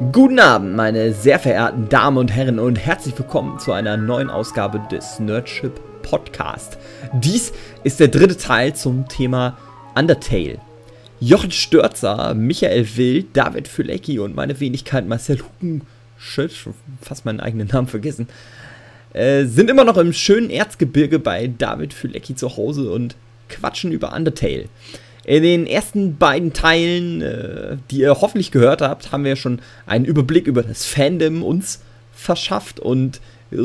Guten Abend, meine sehr verehrten Damen und Herren und herzlich willkommen zu einer neuen Ausgabe des Nerdship Podcast. Dies ist der dritte Teil zum Thema Undertale. Jochen Störzer, Michael Wild, David Fülecki und meine Wenigkeit Marcel Hugenschütt, fast meinen eigenen Namen vergessen, äh, sind immer noch im schönen Erzgebirge bei David Fülecki zu Hause und quatschen über Undertale. In den ersten beiden Teilen, äh, die ihr hoffentlich gehört habt, haben wir schon einen Überblick über das Fandom uns verschafft und äh,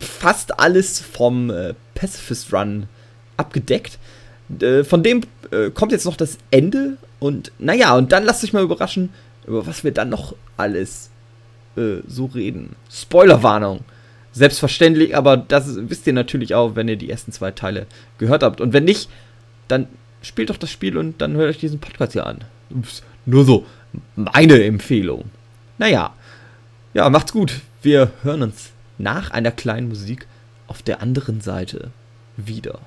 fast alles vom äh, Pacifist Run abgedeckt. Äh, von dem äh, kommt jetzt noch das Ende und naja, und dann lasst euch mal überraschen, über was wir dann noch alles äh, so reden. Spoilerwarnung. Selbstverständlich, aber das wisst ihr natürlich auch, wenn ihr die ersten zwei Teile gehört habt. Und wenn nicht, dann spielt doch das Spiel und dann hört euch diesen Podcast hier an. Ups, nur so meine Empfehlung. Naja, ja, macht's gut. Wir hören uns nach einer kleinen Musik auf der anderen Seite wieder.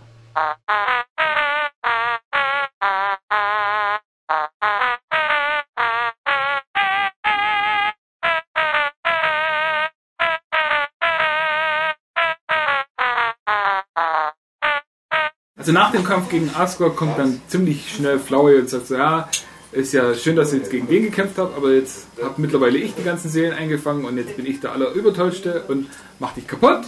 Also nach dem Kampf gegen Asgore kommt dann ziemlich schnell Flauwe und sagt so, ja, ist ja schön, dass ihr jetzt gegen den gekämpft habt, aber jetzt habe mittlerweile ich die ganzen Seelen eingefangen und jetzt bin ich der allerübertollste und mach dich kaputt.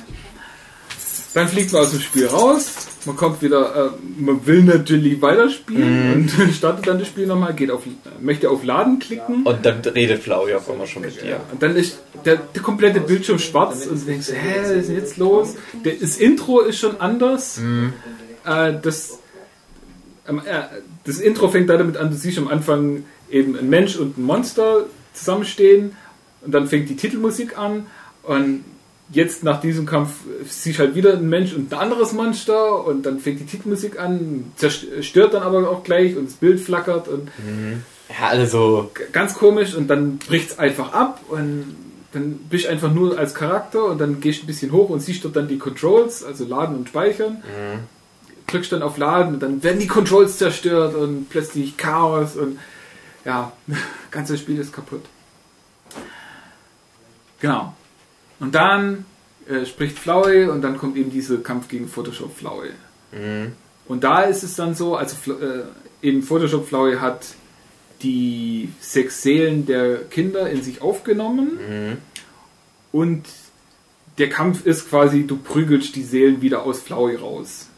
Dann fliegt man aus dem Spiel raus, man kommt wieder, äh, man will natürlich weiterspielen Mhm. und startet dann das Spiel nochmal, geht auf, möchte auf Laden klicken. Und dann redet Flauwi auf einmal schon mit dir. Und dann ist der, der komplette Bildschirm schwarz und du denkst, hä, was ist denn jetzt los? Der, das Intro ist schon anders. Äh, das, ähm, äh, das Intro fängt damit an, du siehst am Anfang eben ein Mensch und ein Monster zusammenstehen und dann fängt die Titelmusik an und jetzt nach diesem Kampf siehst du halt wieder ein Mensch und ein anderes Monster und dann fängt die Titelmusik an, zerstört dann aber auch gleich und das Bild flackert und Ja, also, ganz komisch und dann bricht es einfach ab und dann bist du einfach nur als Charakter und dann gehst du ein bisschen hoch und siehst dort dann die Controls, also Laden und Speichern. Drückst dann auf Laden und dann werden die Controls zerstört und plötzlich Chaos und ja, ganze Spiel ist kaputt. Genau. Und dann äh, spricht Flowey und dann kommt eben dieser Kampf gegen Photoshop Flowey. Und da ist es dann so, also äh, eben Photoshop Flowey hat die sechs Seelen der Kinder in sich aufgenommen und der Kampf ist quasi, du prügelst die Seelen wieder aus Flowey raus.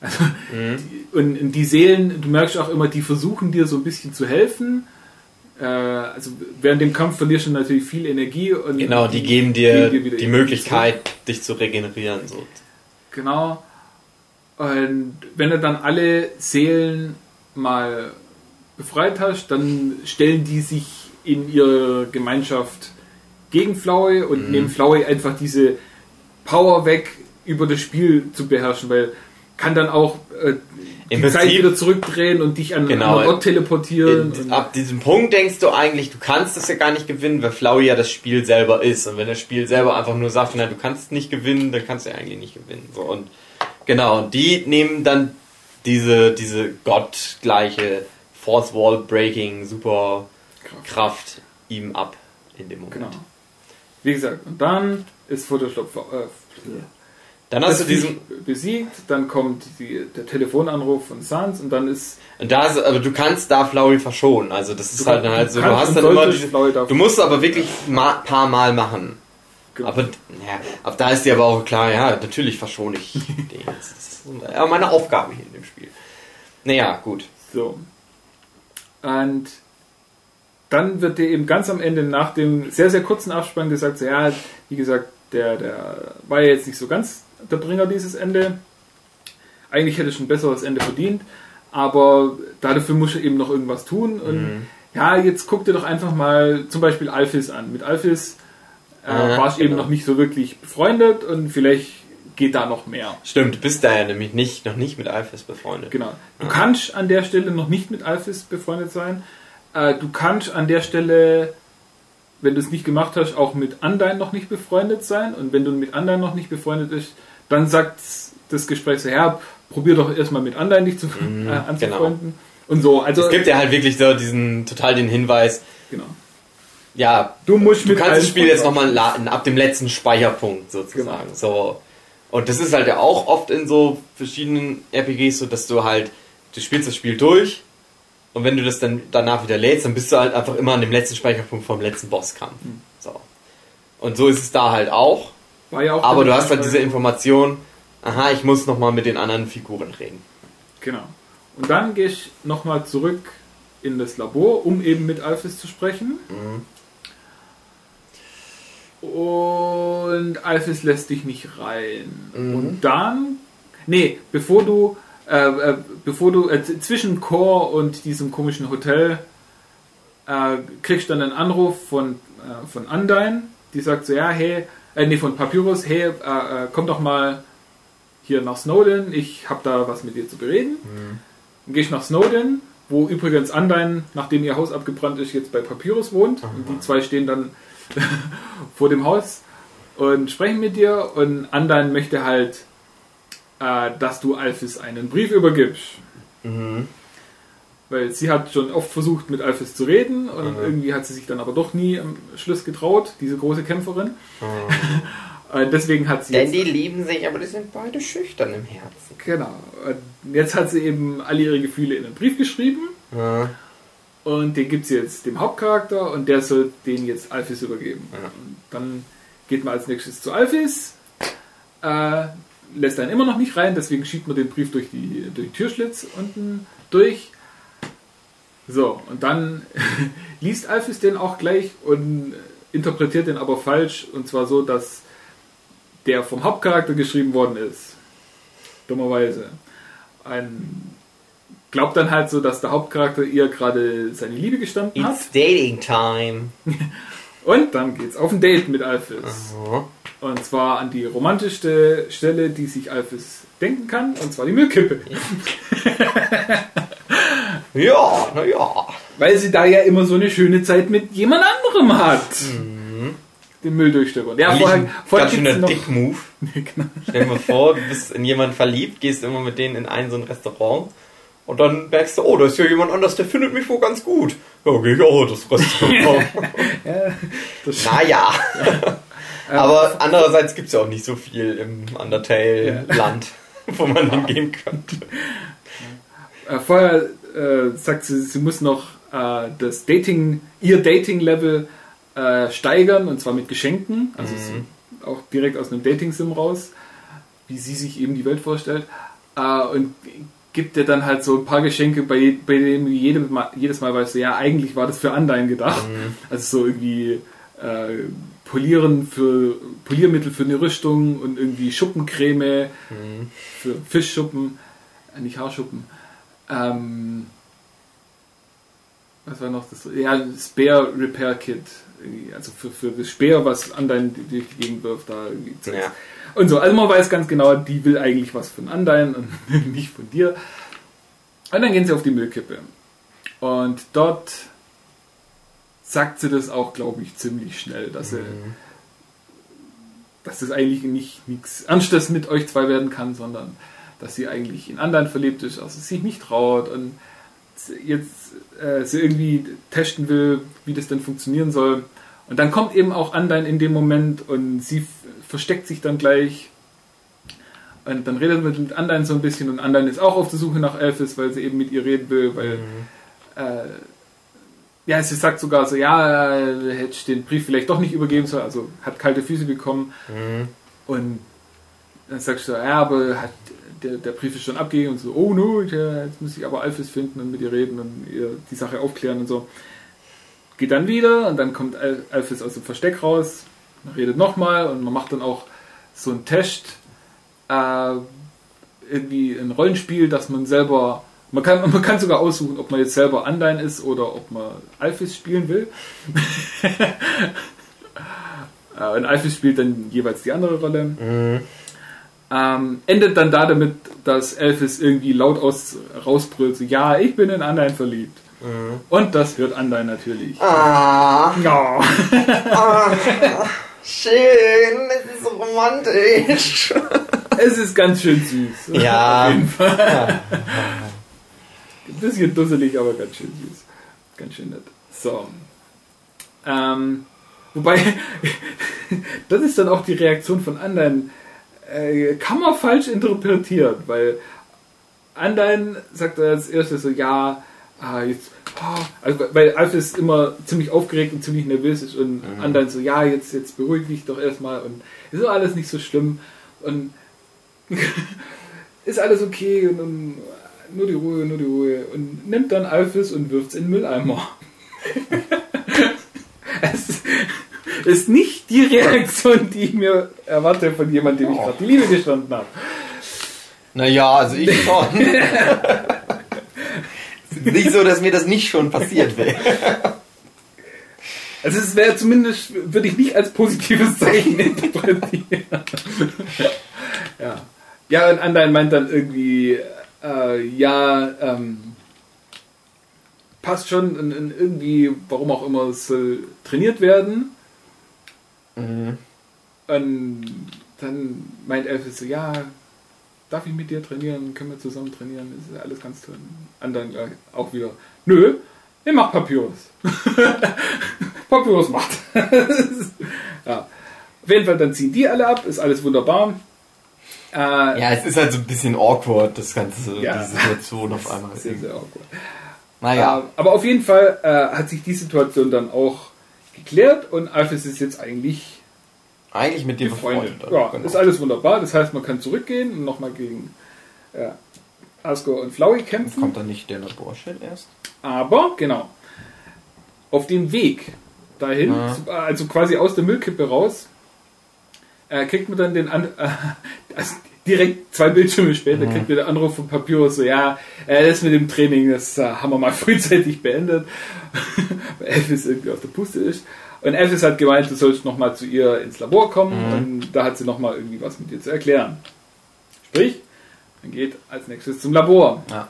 Also, die, und, die Seelen, du merkst auch immer, die versuchen dir so ein bisschen zu helfen. Äh, also während dem Kampf verlierst du natürlich viel Energie. Und genau, die geben dir wieder die Energie Möglichkeit, dich zu regenerieren. So. Genau. Und wenn du dann alle Seelen mal befreit hast, dann stellen die sich in ihre Gemeinschaft gegen Flowey und Mhm. nehmen Flowey einfach diese Power weg, über das Spiel zu beherrschen, weil kann dann auch äh, die Im Zeit Prinzip- wieder zurückdrehen und dich an einen Genau. anderen Ort teleportieren. In, und, ab diesem Punkt denkst du eigentlich, du kannst das ja gar nicht gewinnen, weil Flauwi ja das Spiel selber ist. Und wenn das Spiel selber einfach nur sagt, nein, du kannst nicht gewinnen, dann kannst du ja eigentlich nicht gewinnen. So, und genau, und die nehmen dann diese, diese gottgleiche Fourth Wall Breaking Superkraft ihm ab in dem Moment. genau. Wie gesagt, und dann ist Photoshop äh, Dann hast das du diesen, besiegt, dann kommt die, der Telefonanruf von Sans und dann ist Und da ist, aber du kannst da Flowey verschonen. Also das ist Du halt dann halt so, du hast dann immer diese, du musst es aber wirklich ma paar Mal machen. Genau. Aber ja, da ist dir aber auch klar, ja, natürlich verschone ich den. Das ist meine Aufgabe hier in dem Spiel. Naja, gut. So. Und dann wird dir eben ganz am Ende nach dem sehr, sehr kurzen Abspann gesagt, so, ja, wie gesagt, der, der war ja jetzt nicht so ganz der Bringer dieses Ende. Eigentlich hätte schon ein besseres Ende verdient, aber dafür muss er eben noch irgendwas tun. Und ja, jetzt guck dir doch einfach mal zum Beispiel Alphys an. Mit Alphys äh, warst du eben genau. noch nicht so wirklich befreundet und vielleicht geht da noch mehr. Stimmt, du bist da ja nämlich nicht, noch nicht mit Alphys befreundet. Genau. Du kannst an der Stelle noch nicht mit Alphys befreundet sein. Äh, du kannst an der Stelle, wenn du es nicht gemacht hast, auch mit Undyne noch nicht befreundet sein. Und wenn du mit Undyne noch nicht befreundet bist, dann sagt das Gespräch so, ja, probier doch erstmal mit Undyne dich zu, äh, anzufreunden. Und so, also Es gibt ja halt wirklich so diesen, total den Hinweis, genau. ja, Du musst du kannst das Spiel jetzt nochmal laden, ab dem letzten Speicherpunkt sozusagen. Genau. So. Und das ist halt ja auch oft in so verschiedenen RPGs so, dass du halt, du spielst das Spiel durch und wenn du das dann danach wieder lädst, dann bist du halt einfach immer an dem letzten Speicherpunkt vom letzten Bosskampf. Hm. So. Und so ist es da halt auch. War ja auch Aber du hast halt diese. Information, aha, ich muss nochmal mit den anderen Figuren reden. Genau. Und dann gehe ich nochmal zurück in das Labor, um eben mit Alphys zu sprechen. Und Alphys lässt dich nicht rein. Mhm. Und dann, nee, bevor du, äh, äh, bevor du äh, zwischen Core und diesem komischen Hotel äh, kriegst du dann einen Anruf von, äh, von Undyne, die sagt so, ja, hey, äh, nee, von Papyrus, hey, äh, äh, komm doch mal hier nach Snowden, ich habe da was mit dir zu bereden. Dann gehe ich nach Snowden, wo übrigens Undyne, nachdem ihr Haus abgebrannt ist, jetzt bei Papyrus wohnt. Und die zwei stehen dann vor dem Haus und sprechen mit dir. Und Undyne möchte halt, äh, dass du Alphys einen Brief übergibst. Weil sie hat schon oft versucht, mit Alphys zu reden und irgendwie hat sie sich dann aber doch nie am Schluss getraut, diese große Kämpferin. Äh, Deswegen hat sie Denn jetzt, die lieben sich, aber die sind beide schüchtern im Herzen. genau. Und jetzt hat sie eben alle ihre Gefühle in einen Brief geschrieben Ja. und den gibt sie jetzt dem Hauptcharakter und der soll den jetzt Alphys übergeben. Und dann geht man als nächstes zu Alphys, äh, lässt einen immer noch nicht rein, deswegen schiebt man den Brief durch die, durch den Türschlitz unten durch. So, und dann liest Alphys den auch gleich und interpretiert den aber falsch und zwar so, dass der vom Hauptcharakter geschrieben worden ist. Dummerweise. Ein glaubt dann halt so, dass der Hauptcharakter ihr gerade seine Liebe gestanden hat. It's dating time. Und dann geht's auf ein Date mit Alphys. Und zwar an die romantischste Stelle, die sich Alphys denken kann, und zwar die Müllkippe. Ja, naja. Weil sie da ja immer so eine schöne Zeit mit jemand anderem hat. Den Müll durchstöbern. Ja, vorher, vorher Ganz schöner. Dick-Move. genau. Stell dir mal vor, du bist in jemanden verliebt, gehst immer mit denen in ein so ein Restaurant und dann merkst du, oh, da ist ja jemand anders, der findet mich wohl ganz gut. Ja, geh ich auch in das Restaurant. Ja, das naja. Aber andererseits gibt es ja auch nicht so viel im Undertale-Land, wo man hingehen könnte. Äh, vorher äh, sagt sie, sie muss noch äh, das Dating, ihr Dating-Level äh, steigern und zwar mit Geschenken, also es- auch direkt aus einem Dating-Sim raus, wie sie sich eben die Welt vorstellt. Äh, und gibt dir dann halt so ein paar Geschenke, bei, bei denen du jedes Mal, jedes Mal weißt, du, ja, eigentlich war das für Undyne gedacht. Also so irgendwie äh, Polieren für Poliermittel für eine Rüstung und irgendwie Schuppencreme für Fischschuppen, äh, nicht Haarschuppen. Ähm, was war noch das? Ja, Spare Repair Kit. Also für, für das Speer, was Undyne durch die Gegend wirft, da. Ja. Und so, also man weiß ganz genau, die will eigentlich was von Undyne und nicht von dir. Und dann gehen sie auf die Müllkippe. Und dort sagt sie das auch, glaube ich, ziemlich schnell, dass sie, dass das eigentlich nicht nichts Ernstes mit euch zwei werden kann, sondern dass sie eigentlich in anderen verliebt ist, also sich nicht traut und jetzt äh, sie irgendwie testen will, wie das denn funktionieren soll. Und dann kommt eben auch Undyne in dem Moment und sie versteckt sich dann gleich. Und dann redet man mit Undyne so ein bisschen und Undyne ist auch auf der Suche nach Elphys, weil sie eben mit ihr reden will, weil äh, ja, sie sagt sogar so, ja, äh, hätte ich den Brief vielleicht doch nicht übergeben sollen, also hat kalte Füße bekommen. Und dann sagst du, ja, aber hat, der, der Brief ist schon abgegeben und so, oh no, jetzt muss ich aber Alphys finden und mit ihr reden und ihr die Sache aufklären und so. Geht dann wieder und dann kommt Al- Alphys aus dem Versteck raus, man redet nochmal und man macht dann auch so einen Test, äh, irgendwie ein Rollenspiel, dass man selber, man kann, man kann sogar aussuchen, ob man jetzt selber Undyne ist oder ob man Alphys spielen will. Äh, Und Alphys spielt dann jeweils die andere Rolle. Ähm, endet dann da damit, dass Elphys irgendwie laut aus, rausbrüllt, so, ja, ich bin in Undyne verliebt. Und das hört Undyne natürlich. Ah, Ja. schön, es ist so romantisch. Es ist ganz schön süß. Ja. Auf jeden Fall. Ein bisschen dusselig, aber ganz schön süß. Ganz schön nett. So. Ähm, wobei, das ist dann auch die Reaktion von anderen. Äh, kann man falsch interpretieren, weil anderen sagt er als erstes so, ja, ah, jetzt, ah, also, weil Alfred immer ziemlich aufgeregt und ziemlich nervös ist und mhm. anderen so, ja, jetzt, jetzt beruhig dich doch erstmal und ist alles nicht so schlimm und ist alles okay und, und, nur die Ruhe, nur die Ruhe und nimmt dann Alphys und wirft es in den Mülleimer. ist nicht die Reaktion, die ich mir erwarte von jemandem, dem ich gerade die Liebe gestanden habe. Naja, also ich schon. nicht so, dass mir das nicht schon passiert wäre. Also es wäre zumindest, würde ich nicht als positives Zeichen interpretieren. ja. Ja, und Andein meint dann irgendwie, äh, ja, ähm, passt schon und, und, irgendwie, warum auch immer, es soll trainiert werden. Mhm. Und dann meint Elfis so, ja, darf ich mit dir trainieren? Können wir zusammen trainieren? Das ist alles ganz toll. Anderen ja, auch wieder, nö, ihr macht Papyrus. Papyrus macht. ja. Auf jeden Fall, dann ziehen die alle ab, ist alles wunderbar. Äh, ja, es ist halt so ein bisschen awkward, das ganze, ja, die Situation auf einmal. Sehr, sehr awkward. Naja. Äh, aber auf jeden Fall äh, hat sich die Situation dann auch geklärt und Alphys ist jetzt eigentlich eigentlich mit dir befreundet. befreundet. Ja, genau. ist alles wunderbar. Das heißt, man kann zurückgehen und nochmal gegen äh, Asgore und Flowey kämpfen. Kommt dann nicht der Laborshell erst? Aber, genau. Auf dem Weg dahin, ja. also quasi aus der Müllkippe raus, äh, kriegt man dann den An äh, also direkt zwei Bildschirme später mhm. kriegt man den Anruf von Papyrus so, ja, äh, das mit dem Training, das äh, haben wir mal frühzeitig beendet, weil Elvis irgendwie auf der Puste ist. Und Elvis hat gemeint, du sollst nochmal zu ihr ins Labor kommen mhm. und da hat sie nochmal irgendwie was mit dir zu erklären. Sprich, man geht als nächstes zum Labor. Ja.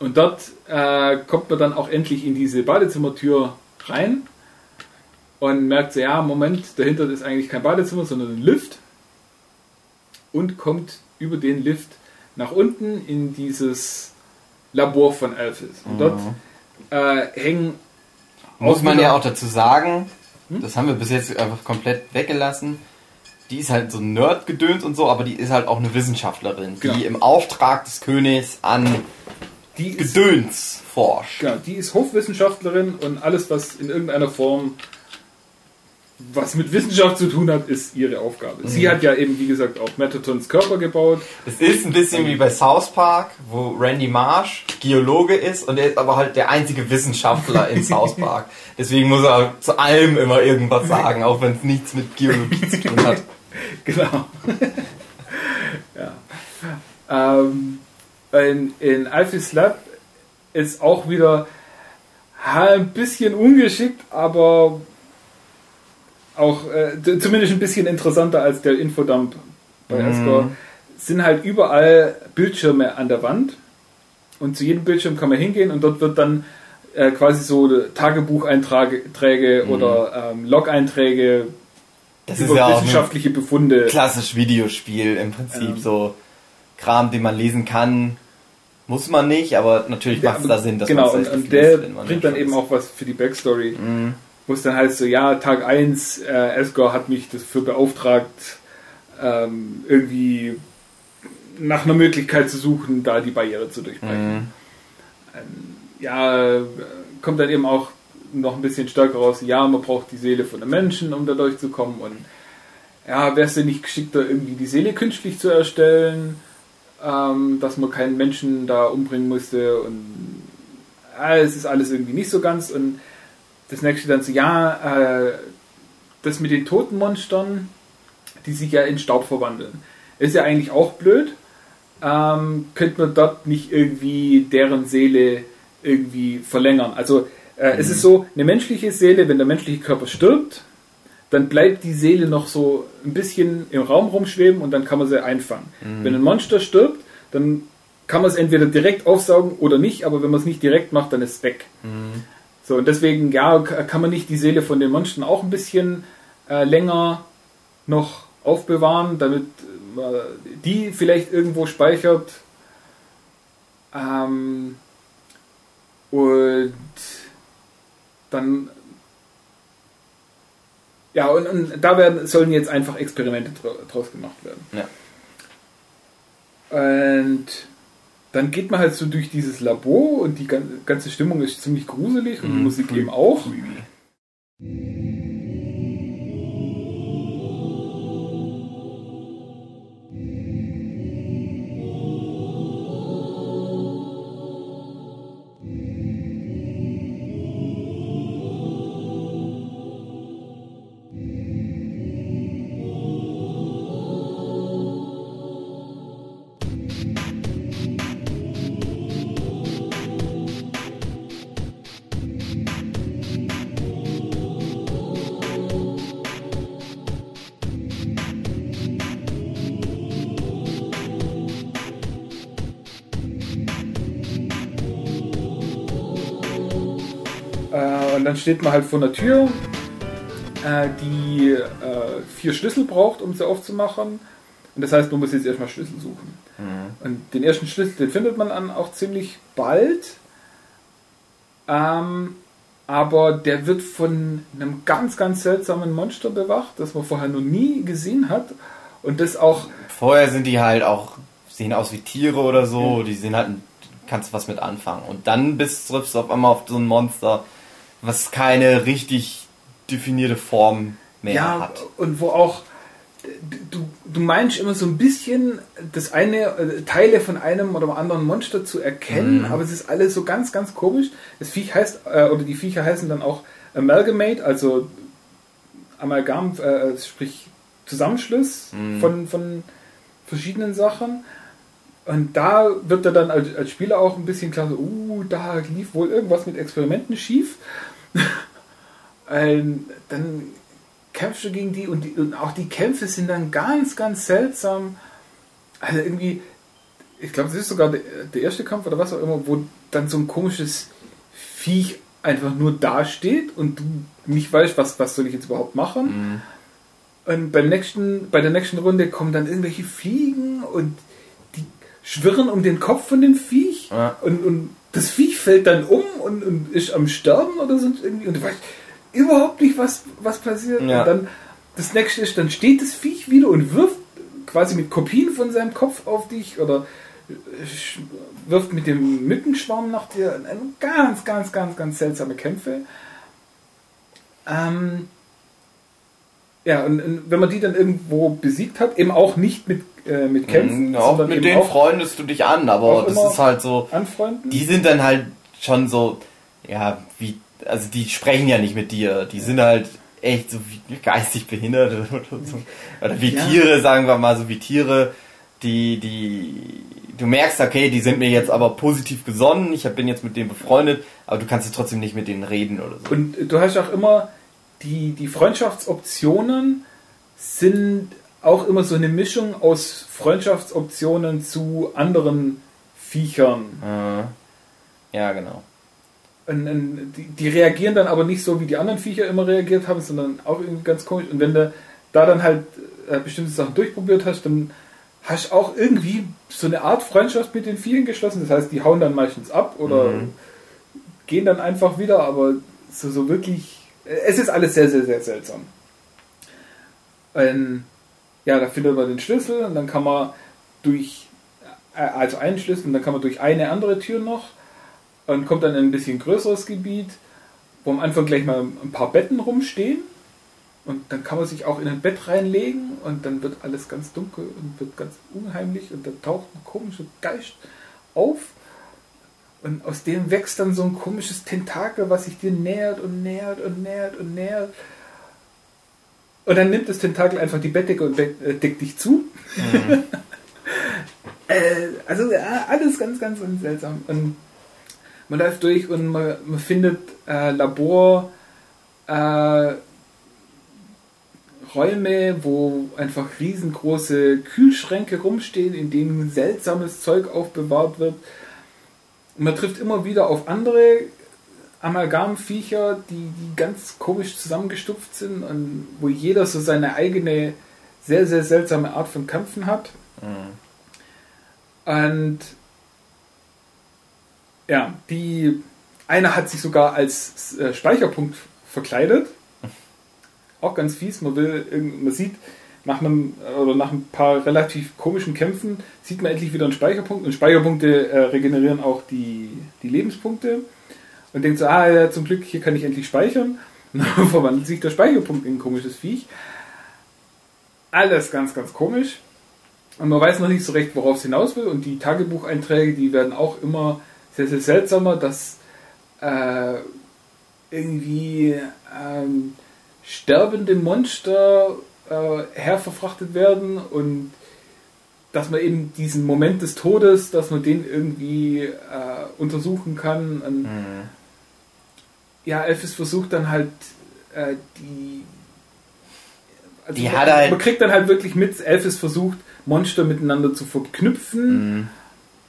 Und dort äh, kommt man dann auch endlich in diese Badezimmertür rein und merkt so, ja, Moment, dahinter ist eigentlich kein Badezimmer, sondern ein Lift und kommt über den Lift nach unten in dieses Labor von Alphys. Und dort mhm. äh, hängen. Muss man ja auch dazu sagen, hm? das haben wir bis jetzt einfach komplett weggelassen. Die ist halt so Nerd-Gedöns und so, aber die ist halt auch eine Wissenschaftlerin, genau. die im Auftrag des Königs an die Gedöns ist, forscht. Genau, die ist Hofwissenschaftlerin und alles, was in irgendeiner Form was mit Wissenschaft zu tun hat, ist ihre Aufgabe. Mhm. Sie hat ja eben, wie gesagt, auch Metatons Körper gebaut. Es ist ein bisschen wie bei South Park, wo Randy Marsh Geologe ist und er ist aber halt der einzige Wissenschaftler in South Park. Deswegen muss er zu allem immer irgendwas sagen, auch wenn es nichts mit Geologie zu tun hat. Genau. ja. Ähm, in, in Alphys Lab ist auch wieder ein bisschen ungeschickt, aber auch äh, zumindest ein bisschen interessanter als der Infodump bei mhm. sind halt überall Bildschirme an der Wand und zu jedem Bildschirm kann man hingehen und dort wird dann äh, quasi so Tagebucheinträge mhm. oder ähm, Log-Einträge das über ja wissenschaftliche Befunde. Klassisch Videospiel im Prinzip ähm. so Kram, den man lesen kann. Muss man nicht, aber natürlich macht es da Sinn, dass genau, man es und, und der bringt dann eben auch was für die Backstory. Mhm wo es dann heißt so, ja, Tag 1, äh, Esgor hat mich dafür beauftragt, ähm, irgendwie nach einer Möglichkeit zu suchen, da die Barriere zu durchbrechen. Mhm. Ähm, ja, kommt dann eben auch noch ein bisschen stärker raus, ja, man braucht die Seele von einem Menschen, um da durchzukommen und ja, wäre es denn nicht geschickter, irgendwie die Seele künstlich zu erstellen, ähm, dass man keinen Menschen da umbringen musste und ja, es ist alles irgendwie nicht so ganz und das nächste dann so, ja, äh, das mit den Totenmonstern, die sich ja in Staub verwandeln, ist ja eigentlich auch blöd. Ähm, könnte man dort nicht irgendwie deren Seele irgendwie verlängern? Also äh, mhm. es ist so, eine menschliche Seele, wenn der menschliche Körper stirbt, dann bleibt die Seele noch so ein bisschen im Raum rumschweben und dann kann man sie einfangen. Mhm. Wenn ein Monster stirbt, dann kann man es entweder direkt aufsaugen oder nicht, aber wenn man es nicht direkt macht, dann ist es weg. Mhm. So, und deswegen, ja, kann man nicht die Seele von den Monstern auch ein bisschen äh, länger noch aufbewahren, damit äh, die vielleicht irgendwo speichert. Ähm, und dann Ja, und, und da werden, sollen jetzt einfach Experimente draus gemacht werden. Ja. Und dann geht man halt so durch dieses Labor und die ganze Stimmung ist ziemlich gruselig und die mhm. Musik eben auch. Dann steht man halt vor der Tür, äh, die äh, vier Schlüssel braucht, um sie aufzumachen. Und das heißt, man muss jetzt erstmal Schlüssel suchen. Mhm. Und den ersten Schlüssel, den findet man dann auch ziemlich bald. Ähm, aber der wird von einem ganz, ganz seltsamen Monster bewacht, das man vorher noch nie gesehen hat. Und das auch. Vorher sind die halt auch, sehen aus wie Tiere oder so, mhm. die sind halt, kannst was mit anfangen. Und dann bist triffst du auf einmal auf so ein Monster, was keine richtig definierte Form mehr ja, hat. Und wo auch du, du meinst immer so ein bisschen das eine äh, Teile von einem oder anderen Monster zu erkennen, mhm. aber es ist alles so ganz, ganz komisch. Das Viech heißt, äh, oder die Viecher heißen dann auch Amalgamate, also Amalgam, äh, sprich Zusammenschluss mhm. von, von verschiedenen Sachen. Und da wird er dann als, als Spieler auch ein bisschen klar so, uh, da lief wohl irgendwas mit Experimenten schief. ähm, dann kämpfst du gegen die und, die und, auch die Kämpfe sind dann ganz, ganz seltsam. Also irgendwie, ich glaube, das ist sogar der, der, erste Kampf oder was auch immer, wo dann so ein komisches Viech einfach nur dasteht und du nicht weißt, was, was soll ich jetzt überhaupt machen. Mhm. Und beim nächsten, bei der nächsten Runde kommen dann irgendwelche Fliegen und die schwirren um den Kopf von dem Viech ja. und, und das Viech fällt dann um und, und ist am Sterben oder so irgendwie und du weißt überhaupt nicht, was, was passiert. Ja. Und dann das nächste ist, dann steht das Viech wieder und wirft quasi mit Kopien von seinem Kopf auf dich oder wirft mit dem Mückenschwarm nach dir. Ganz, ganz, ganz, ganz seltsame Kämpfe. Ähm, ja, und, und, wenn man die dann irgendwo besiegt hat, eben auch nicht mit, äh, mit Kämpfen. Mhm, auch mit denen auch freundest du dich an, aber das ist halt so. Anfreunden? Die sind dann halt schon so, ja, wie, also die sprechen ja nicht mit dir. Die sind halt echt so wie geistig behindert oder so. Oder wie ja. Tiere, sagen wir mal, so wie Tiere, die, die, du merkst, okay, die sind mir jetzt aber positiv gesonnen, ich bin jetzt mit denen befreundet, aber du kannst trotzdem nicht mit denen reden oder so. Und du hast auch immer, die, die Freundschaftsoptionen sind auch immer so eine Mischung aus Freundschaftsoptionen zu anderen Viechern. Ja, genau. Und, und die, die, reagieren dann aber nicht so, wie die anderen Viecher immer reagiert haben, sondern auch irgendwie ganz komisch. Und wenn du da dann halt äh, bestimmte Sachen durchprobiert hast, dann hast du auch irgendwie so eine Art Freundschaft mit den Vielen geschlossen. Das heißt, die hauen dann meistens ab oder mhm. gehen dann einfach wieder, aber so, so wirklich es ist alles sehr, sehr, sehr seltsam. Ähm, ja, da findet man den Schlüssel und dann kann man durch, äh, also einen Schlüssel und dann kann man durch eine andere Tür noch und kommt dann in ein bisschen größeres Gebiet, wo am Anfang gleich mal ein paar Betten rumstehen und dann kann man sich auch in ein Bett reinlegen und dann wird alles ganz dunkel und wird ganz unheimlich und dann taucht ein komischer Geist auf und aus dem wächst dann so ein komisches Tentakel, was sich dir nähert und nähert und nähert und nähert. Und dann nimmt das Tentakel einfach die Bettdecke und äh, deckt dich zu. Mhm. äh, also ja, alles ganz, ganz, ganz seltsam. Und man läuft durch und man, man findet äh, Labor, äh, Räume, wo einfach riesengroße Kühlschränke rumstehen, in denen seltsames Zeug aufbewahrt wird. Und man trifft immer wieder auf andere Amalgamviecher, die, die ganz komisch zusammengestupft sind und wo jeder so seine eigene sehr, sehr seltsame Art von Kämpfen hat. Mhm. Und ja, die eine hat sich sogar als äh, Speicherpunkt verkleidet. auch ganz fies. Man will, man sieht nach einem oder nach ein paar relativ komischen Kämpfen sieht man endlich wieder einen Speicherpunkt und Speicherpunkte äh, regenerieren auch die, die Lebenspunkte und denkt so, ah ja, zum Glück, hier kann ich endlich speichern. Und dann verwandelt sich der Speicherpunkt in ein komisches Viech. Alles ganz, ganz komisch. Und man weiß noch nicht so recht, worauf es hinaus will. Und die Tagebucheinträge, die werden auch immer sehr, sehr seltsamer, dass äh, irgendwie ähm, sterbende Monster äh, herverfrachtet werden und dass man eben diesen Moment des Todes, dass man den irgendwie äh, untersuchen kann. Und, mhm. Ja, Elvis versucht dann halt äh, die. Also die man, hat halt man kriegt dann halt wirklich mit, Elvis versucht, Monster miteinander zu verknüpfen, Mhm.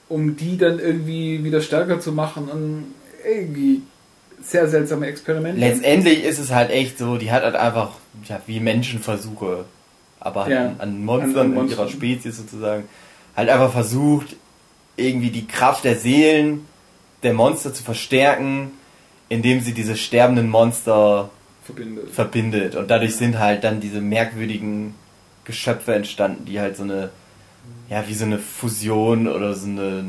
um die dann irgendwie wieder stärker zu machen und irgendwie sehr seltsame Experimente. Letztendlich ist es halt echt so, die hat halt einfach ja, wie Menschenversuche, aber halt Ja, an, Monstern an- an in Monstern. ihrer Spezies sozusagen, halt einfach versucht, irgendwie die Kraft der Seelen der Monster zu verstärken, indem sie diese sterbenden Monster verbindet. verbindet. Und dadurch sind halt dann diese merkwürdigen Geschöpfe entstanden, die halt so eine, ja, wie so eine Fusion oder so eine,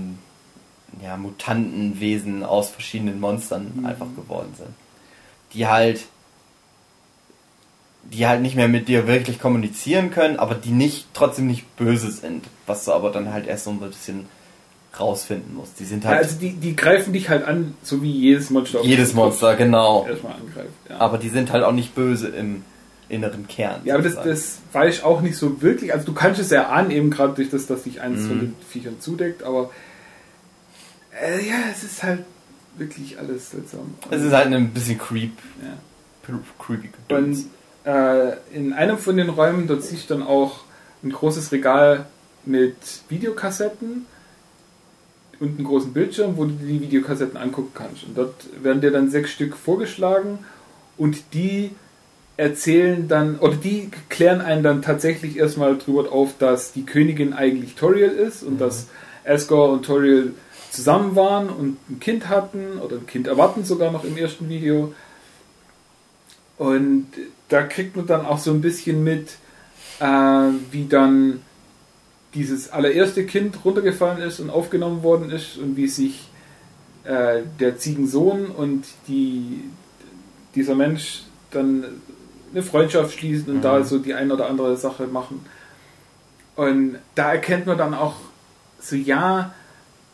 ja, Mutantenwesen aus verschiedenen Monstern Mhm. einfach geworden sind. Die halt, die halt nicht mehr mit dir wirklich kommunizieren können, aber die nicht, trotzdem nicht böse sind. Was du aber dann halt erst so ein bisschen rausfinden musst. Die sind Ja, halt also die, die greifen dich halt an, so wie jedes Monster. jedes den Kopf Monster, genau. Erstmal angreift. Ja. Aber die sind halt auch nicht böse im inneren Kern. Ja, aber das, das weiß ich auch nicht so wirklich. Also du kannst es ja ahnen, eben gerade durch das, dass sich eines Mhm. von den Viechern zudeckt, aber äh, ja, es ist halt wirklich alles seltsam. Es ist halt ein bisschen creep, ja. creepy. Und äh, in einem von den Räumen, dort siehst du dann auch ein großes Regal mit Videokassetten und einen großen Bildschirm, wo du dir die Videokassetten angucken kannst. Und dort werden dir dann sechs Stück vorgeschlagen und die erzählen dann, oder die klären einen dann tatsächlich erstmal drüber auf, dass die Königin eigentlich Toriel ist und dass Asgore und Toriel zusammen waren und ein Kind hatten oder ein Kind erwarten sogar noch im ersten Video. Und da kriegt man dann auch so ein bisschen mit, äh, wie dann dieses allererste Kind runtergefallen ist und aufgenommen worden ist und wie sich äh, der Ziegensohn und die, dieser Mensch dann eine Freundschaft schließen und Mhm. da so die ein oder andere Sache machen. Und da erkennt man dann auch so, ja,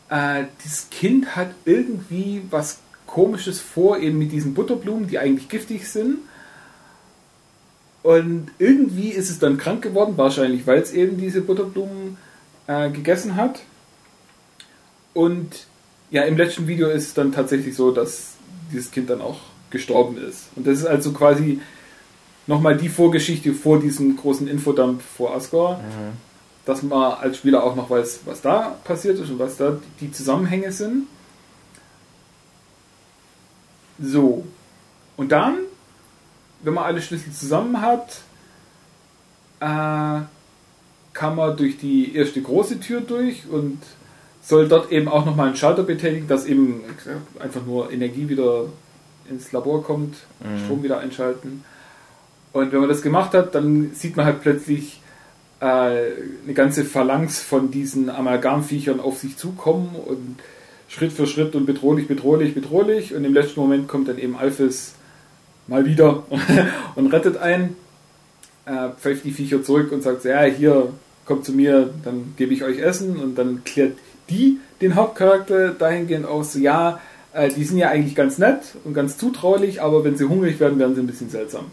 äh, dieses Kind hat irgendwie was Komisches vor, eben mit diesen Butterblumen, die eigentlich giftig sind. Und irgendwie ist es dann krank geworden, wahrscheinlich weil es eben diese Butterblumen äh, gegessen hat. Und ja, im letzten Video ist es dann tatsächlich so, dass dieses Kind dann auch gestorben ist. Und das ist also quasi nochmal die Vorgeschichte vor diesem großen Infodump vor Asgore, Mhm. dass man als Spieler auch noch weiß, was da passiert ist und was da die Zusammenhänge sind. So. Und dann, wenn man alle Schlüssel zusammen hat, äh, kann man durch die erste große Tür durch und soll dort eben auch nochmal einen Schalter betätigen, dass eben einfach nur Energie wieder ins Labor kommt, Mhm. Strom wieder einschalten. Und wenn man das gemacht hat, dann sieht man halt plötzlich äh, eine ganze Phalanx von diesen Amalgamviechern auf sich zukommen und Schritt für Schritt und bedrohlich, bedrohlich, bedrohlich. Und im letzten Moment kommt dann eben Alphys mal wieder und rettet einen, äh, pfeift die Viecher zurück und sagt, ja, hier, kommt zu mir, dann gebe ich euch Essen. Und dann klärt die den Hauptcharakter dahingehend aus, so, ja, äh, die sind ja eigentlich ganz nett und ganz zutraulich, aber wenn sie hungrig werden, werden sie ein bisschen seltsam.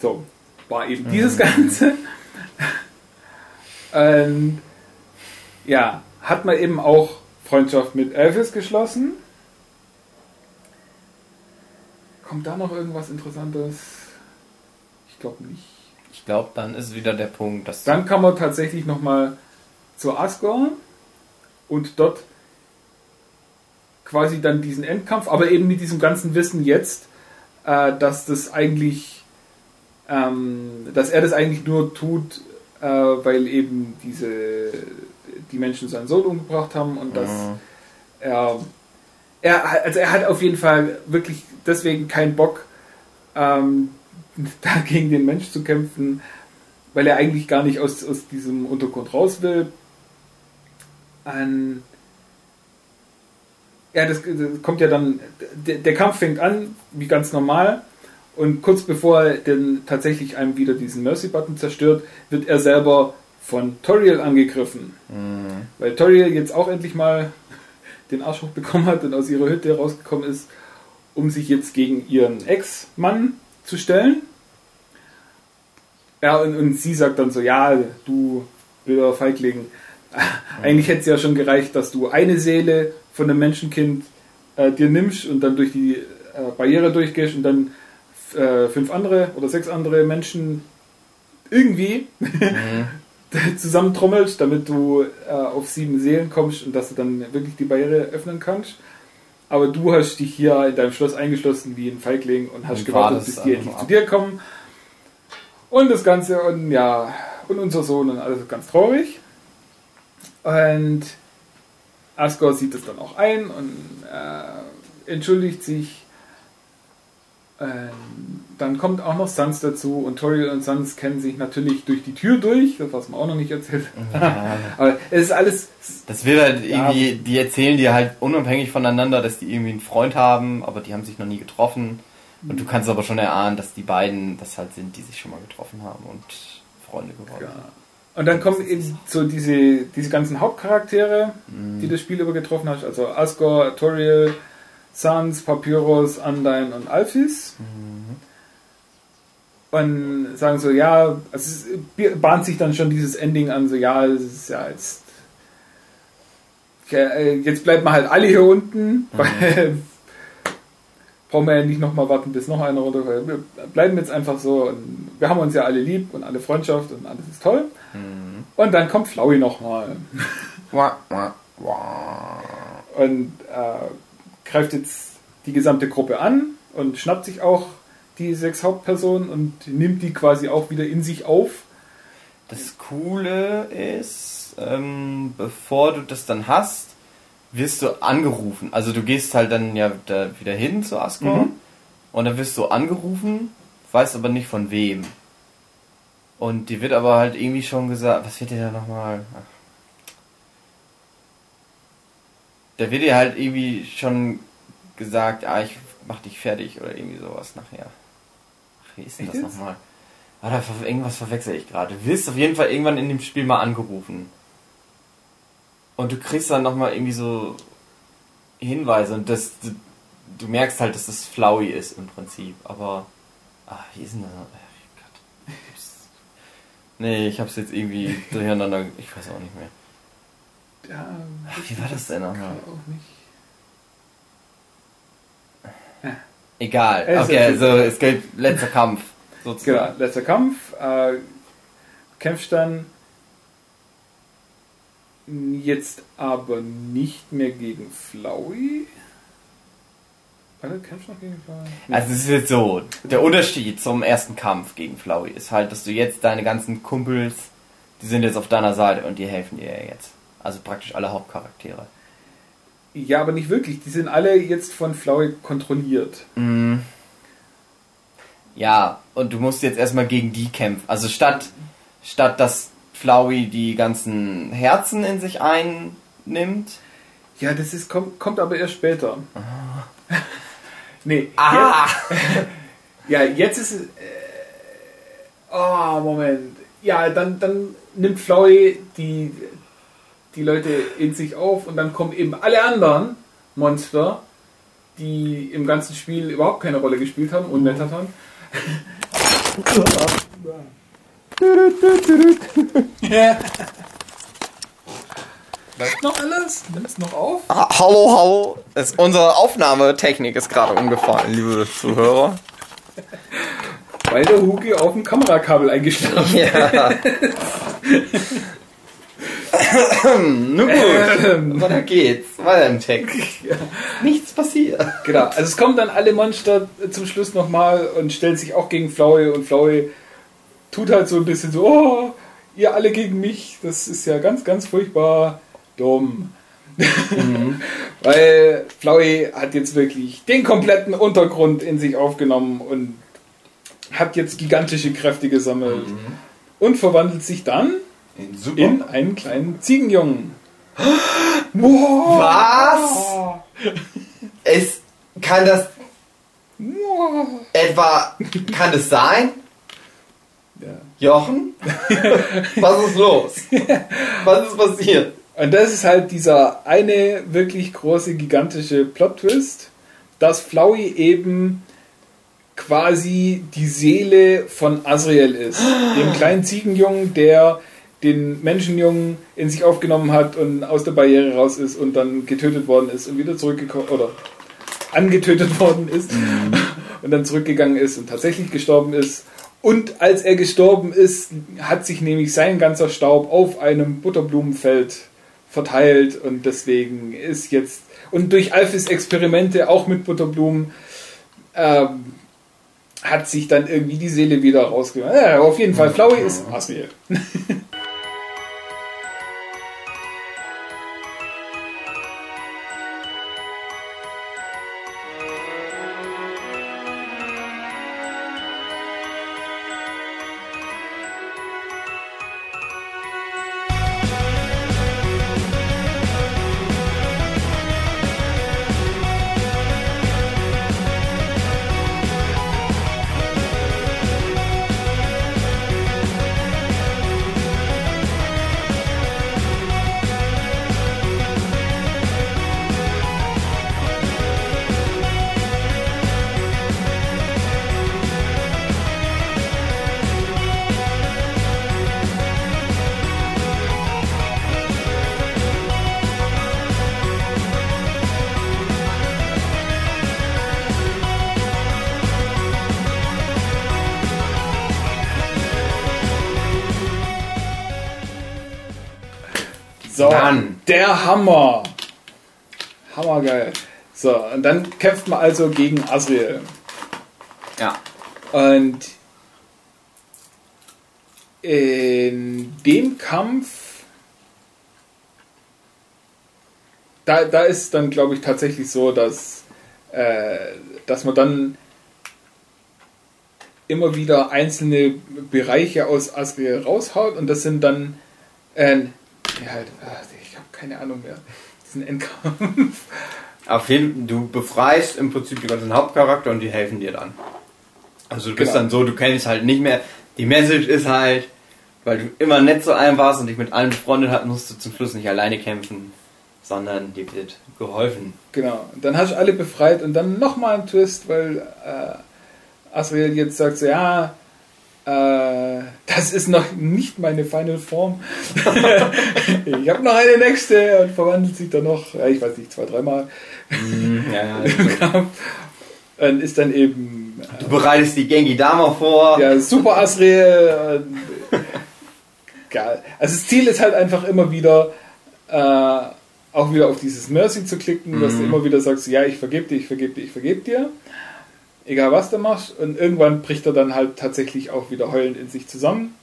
So, war eben dieses Ganze. Und ja, hat man eben auch Freundschaft mit Elvis geschlossen. Kommt da noch irgendwas Interessantes? Ich glaube nicht. Ich glaube, dann ist wieder der Punkt, dass Dann kann man tatsächlich nochmal zu Asgore und dort quasi dann diesen Endkampf, aber eben mit diesem ganzen Wissen jetzt, äh, dass das eigentlich, ähm, dass er das eigentlich nur tut, äh, weil eben diese die Menschen seinen Sohn umgebracht haben und dass Mhm. er, er also er hat auf jeden Fall wirklich deswegen keinen Bock, ähm, da gegen den Mensch zu kämpfen, weil er eigentlich gar nicht aus, aus diesem Untergrund raus will. Ein, ja, das, das kommt ja dann, der, der, Kampf fängt an, wie ganz normal, und kurz bevor er dann tatsächlich einem wieder diesen Mercy-Button zerstört, wird er selber von Toriel angegriffen. Mhm. Weil Toriel jetzt auch endlich mal den Arschloch bekommen hat und aus ihrer Hütte rausgekommen ist, um sich jetzt gegen ihren Ex-Mann zu stellen. Ja, und, und sie sagt dann so, ja, du wilder Feigling, eigentlich hätte es ja schon gereicht, dass du eine Seele von einem Menschenkind äh, dir nimmst und dann durch die äh, Barriere durchgehst und dann äh, fünf andere oder sechs andere Menschen irgendwie mhm. zusammentrommelst, damit du äh, auf sieben Seelen kommst und dass du dann wirklich die Barriere öffnen kannst. Aber du hast dich hier in deinem Schloss eingeschlossen wie ein Feigling und hast und gewartet, bis die endlich zu dir kommen. Und das Ganze und ja, und unser Sohn und alles ganz traurig. Und Asgore sieht es dann auch ein und äh, entschuldigt sich. Ähm, dann kommt auch noch Sans dazu und Toriel und Sans kennen sich natürlich durch die Tür durch, was man auch noch nicht erzählt. Ja. Aber es ist alles. Das will halt irgendwie, die erzählen dir halt unabhängig voneinander, dass die irgendwie einen Freund haben, aber die haben sich noch nie getroffen. Und du kannst aber schon erahnen, dass die beiden das halt sind, die sich schon mal getroffen haben und Freunde geworden ja. sind. Und dann kommen eben so diese, diese ganzen Hauptcharaktere, mhm. die das Spiel über getroffen hast, also Asgore, Toriel, Sans, Papyrus, Undyne und Alphys. Mhm. Und sagen so, ja, also es bahnt sich dann schon dieses Ending an, so, ja, es ist ja jetzt. Äh, jetzt bleibt man halt alle hier unten, mhm. weil brauchen wir ja nicht nochmal warten, bis noch einer runterfällt. Wir bleiben jetzt einfach so. Und wir haben uns ja alle lieb und alle Freundschaft und alles ist toll. Mhm. Und dann kommt Flowey nochmal. und äh, greift jetzt die gesamte Gruppe an und schnappt sich auch die sechs Hauptpersonen und nimmt die quasi auch wieder in sich auf. Das Coole ist, ähm, bevor du das dann hast, wirst du angerufen. Also du gehst halt dann ja da wieder hin zu Asgore mhm. und dann wirst du angerufen, weißt aber nicht von wem. Und dir wird aber halt irgendwie schon gesagt, was wird dir da nochmal? Da wird dir halt irgendwie schon gesagt, ah, ich mach dich fertig oder irgendwie sowas nachher. Wie ist denn das nochmal? Ah, da irgendwas verwechsel ich gerade. Du wirst auf jeden Fall irgendwann in dem Spiel mal angerufen. Und du kriegst dann nochmal irgendwie so Hinweise und das, du, du, merkst halt, dass das Flowey ist im Prinzip. Aber, ach, wie ist denn das? Gott. Nee, ich hab's jetzt irgendwie durcheinander, ich weiß auch nicht mehr. Ja, ach, wie war das denn nochmal? Ja. Egal. Okay, also es gilt letzter Kampf. Sozusagen. Genau, letzter Kampf. Äh, kämpfst dann Jetzt aber nicht mehr gegen Flowey. Warte, kämpfst du noch gegen Flowey? Also es ist jetzt so, der Unterschied zum ersten Kampf gegen Flowey ist halt, dass du jetzt deine ganzen Kumpels, die sind jetzt auf deiner Seite und die helfen dir jetzt. Also praktisch alle Hauptcharaktere. Ja, aber nicht wirklich. Die sind alle jetzt von Flowey kontrolliert. Mm. Ja, und du musst jetzt erstmal gegen die kämpfen. Also statt, statt dass Flowey die ganzen Herzen in sich einnimmt. Ja, das ist, kommt, kommt aber erst später. Ah. nee. Ah. Jetzt, ja, jetzt ist es. Äh, oh, Moment. Ja, dann, dann nimmt Flowey die, die Leute in sich auf und dann kommen eben alle anderen Monster, die im ganzen Spiel überhaupt keine Rolle gespielt haben und mhm. haben. Läuft noch alles? Nimmst noch auf? Ah, hallo, hallo. Es, unsere Aufnahmetechnik ist gerade umgefallen, liebe Zuhörer. Weil der Hugi auf dem Kamerakabel eingeschlafen Ja. Nun gut, ähm. weiter geht's. Weiter im Text. Nichts passiert. Genau, also es kommen dann alle Monster zum Schluss nochmal und stellen sich auch gegen Flowey und Flowey tut halt so ein bisschen so, oh, ihr alle gegen mich, das ist ja ganz, ganz furchtbar dumm. Mhm. Weil Flowey hat jetzt wirklich den kompletten Untergrund in sich aufgenommen und hat jetzt gigantische Kräfte gesammelt und verwandelt sich dann In in einen kleinen Ziegenjungen. Was? Es kann das etwa kann es sein? Ja. Jochen? Was ist los? Was ist passiert? Und das ist halt dieser eine wirklich große, gigantische Plot-Twist, dass Flowey eben quasi die Seele von Asriel ist. Dem kleinen Ziegenjungen, der den Menschenjungen in sich aufgenommen hat und aus der Barriere raus ist und dann getötet worden ist und wieder zurückgekommen oder angetötet worden ist und dann zurückgegangen ist und tatsächlich gestorben ist. Und als er gestorben ist, hat sich nämlich sein ganzer Staub auf einem Butterblumenfeld verteilt und deswegen ist jetzt und durch Alphys Experimente auch mit Butterblumen ähm, hat sich dann irgendwie die Seele wieder rausgemacht. Ja, auf jeden Fall, Flowey ist Asriel. der Hammer. Hammergeil. So, und dann kämpft man also gegen Asriel. Ja. Und in dem Kampf, da, da ist dann, glaube ich, tatsächlich so, dass, äh, dass man dann immer wieder einzelne Bereiche aus Asriel raushaut und das sind dann, äh, halt, ach, keine Ahnung mehr, diesen Endkampf. Auf jeden du befreist im Prinzip die ganzen Hauptcharakter und die helfen dir dann. Also du bist Genau. dann so, du kennst halt nicht mehr. Die Message ist halt, weil du immer nett zu einem warst und dich mit allen befreundet hast, musst du zum Schluss nicht alleine kämpfen, sondern dir wird geholfen. Genau, und dann hast du alle befreit und dann nochmal ein Twist, weil äh, Asriel jetzt sagt so, ja, äh, das ist noch nicht meine Final Form. ich habe noch eine nächste und verwandelt sich dann noch, ja, ich weiß nicht, zwei, dreimal Ja, ja, Kampf. Und ist dann eben du bereitest die Genki Dama vor. ja, super Asriel. und- Geil. Also das Ziel ist halt einfach immer wieder äh, auch wieder auf dieses Mercy zu klicken, dass du immer wieder sagst, ja, ich vergebe dir, ich vergebe dir, ich vergebe dir. Egal was du machst. Und irgendwann bricht er dann halt tatsächlich auch wieder heulend in sich zusammen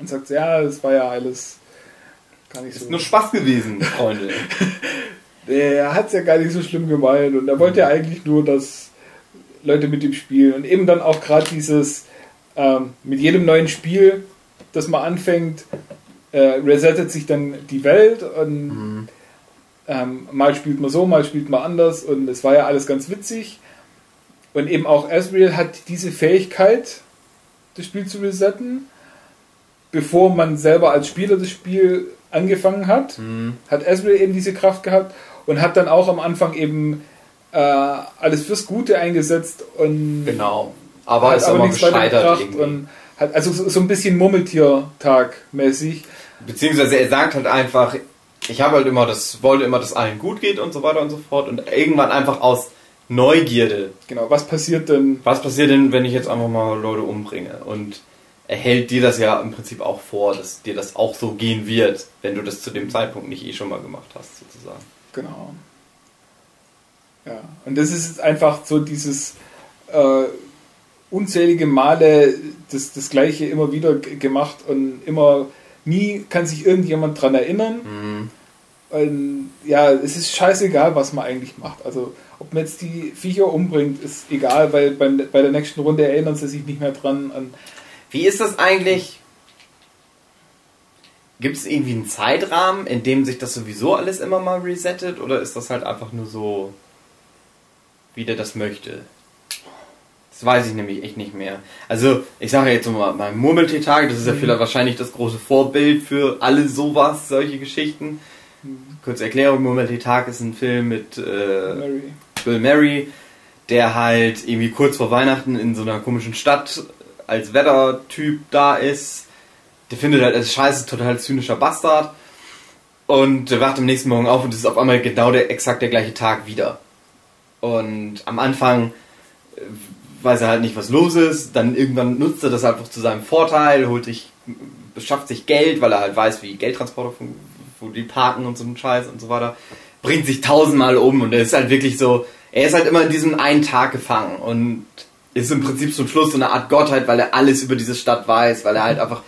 und sagt, ja, das war ja alles gar nicht so. Ist nur Spaß gewesen, Freunde. Er hat es ja gar nicht so schlimm gemeint und er wollte ja eigentlich nur, dass Leute mit ihm spielen und eben dann auch gerade dieses ähm, mit jedem neuen Spiel, das man anfängt, äh, resettet sich dann die Welt und ähm, mal spielt man so, mal spielt man anders und es war ja alles ganz witzig und eben auch Asriel hat diese Fähigkeit, das Spiel zu resetten, bevor man selber als Spieler das Spiel angefangen hat hat Ezreal eben diese Kraft gehabt und hat dann auch am Anfang eben äh, alles fürs Gute eingesetzt und Genau. Aber ist aber weiter gescheitert und hat also so, so ein bisschen Murmeltier-Tag mäßig. Beziehungsweise er sagt halt einfach, ich habe halt immer das, wollte immer, dass allen gut geht und so weiter und so fort. Und irgendwann einfach aus Neugierde, Genau, was passiert denn? was passiert denn, wenn ich jetzt einfach mal Leute umbringe? Und er hält dir das ja im Prinzip auch vor, dass dir das auch so gehen wird, wenn du das zu dem Zeitpunkt nicht eh schon mal gemacht hast, sozusagen. Genau. Ja, und das ist einfach so dieses äh, unzählige Male das, das Gleiche immer wieder gemacht und immer nie kann sich irgendjemand dran erinnern. Und ja, es ist scheißegal, was man eigentlich macht. Also, ob man jetzt die Viecher umbringt, ist egal, weil bei, bei der nächsten Runde erinnern sie sich nicht mehr dran. An Wie ist das eigentlich? Gibt es irgendwie einen Zeitrahmen, in dem sich das sowieso alles immer mal resettet? Oder ist das halt einfach nur so, wie der das möchte? Das weiß ich nämlich echt nicht mehr. Also, ich sage jetzt mal, beim Murmeltiertage, das ist ja vielleicht wahrscheinlich das große Vorbild für alle sowas, solche Geschichten. Kurze Erklärung, Murmeltiertag ist ein Film mit äh, Mary. Bill Murray, der halt irgendwie kurz vor Weihnachten in so einer komischen Stadt als Wettertyp da ist. Der findet halt, als scheiße, total zynischer Bastard. Und der wacht am nächsten Morgen auf und es ist auf einmal genau der exakt der gleiche Tag wieder. Und am Anfang äh, weiß er halt nicht, was los ist. Dann irgendwann nutzt er das einfach zu seinem Vorteil, holt sich, beschafft sich Geld, weil er halt weiß, wie Geldtransporter, wo die parken und so ein Scheiß und so weiter. Bringt sich tausendmal um und er ist halt wirklich so, er ist halt immer in diesem einen Tag gefangen und ist im Prinzip zum Schluss so eine Art Gottheit, weil er alles über diese Stadt weiß, weil er halt einfach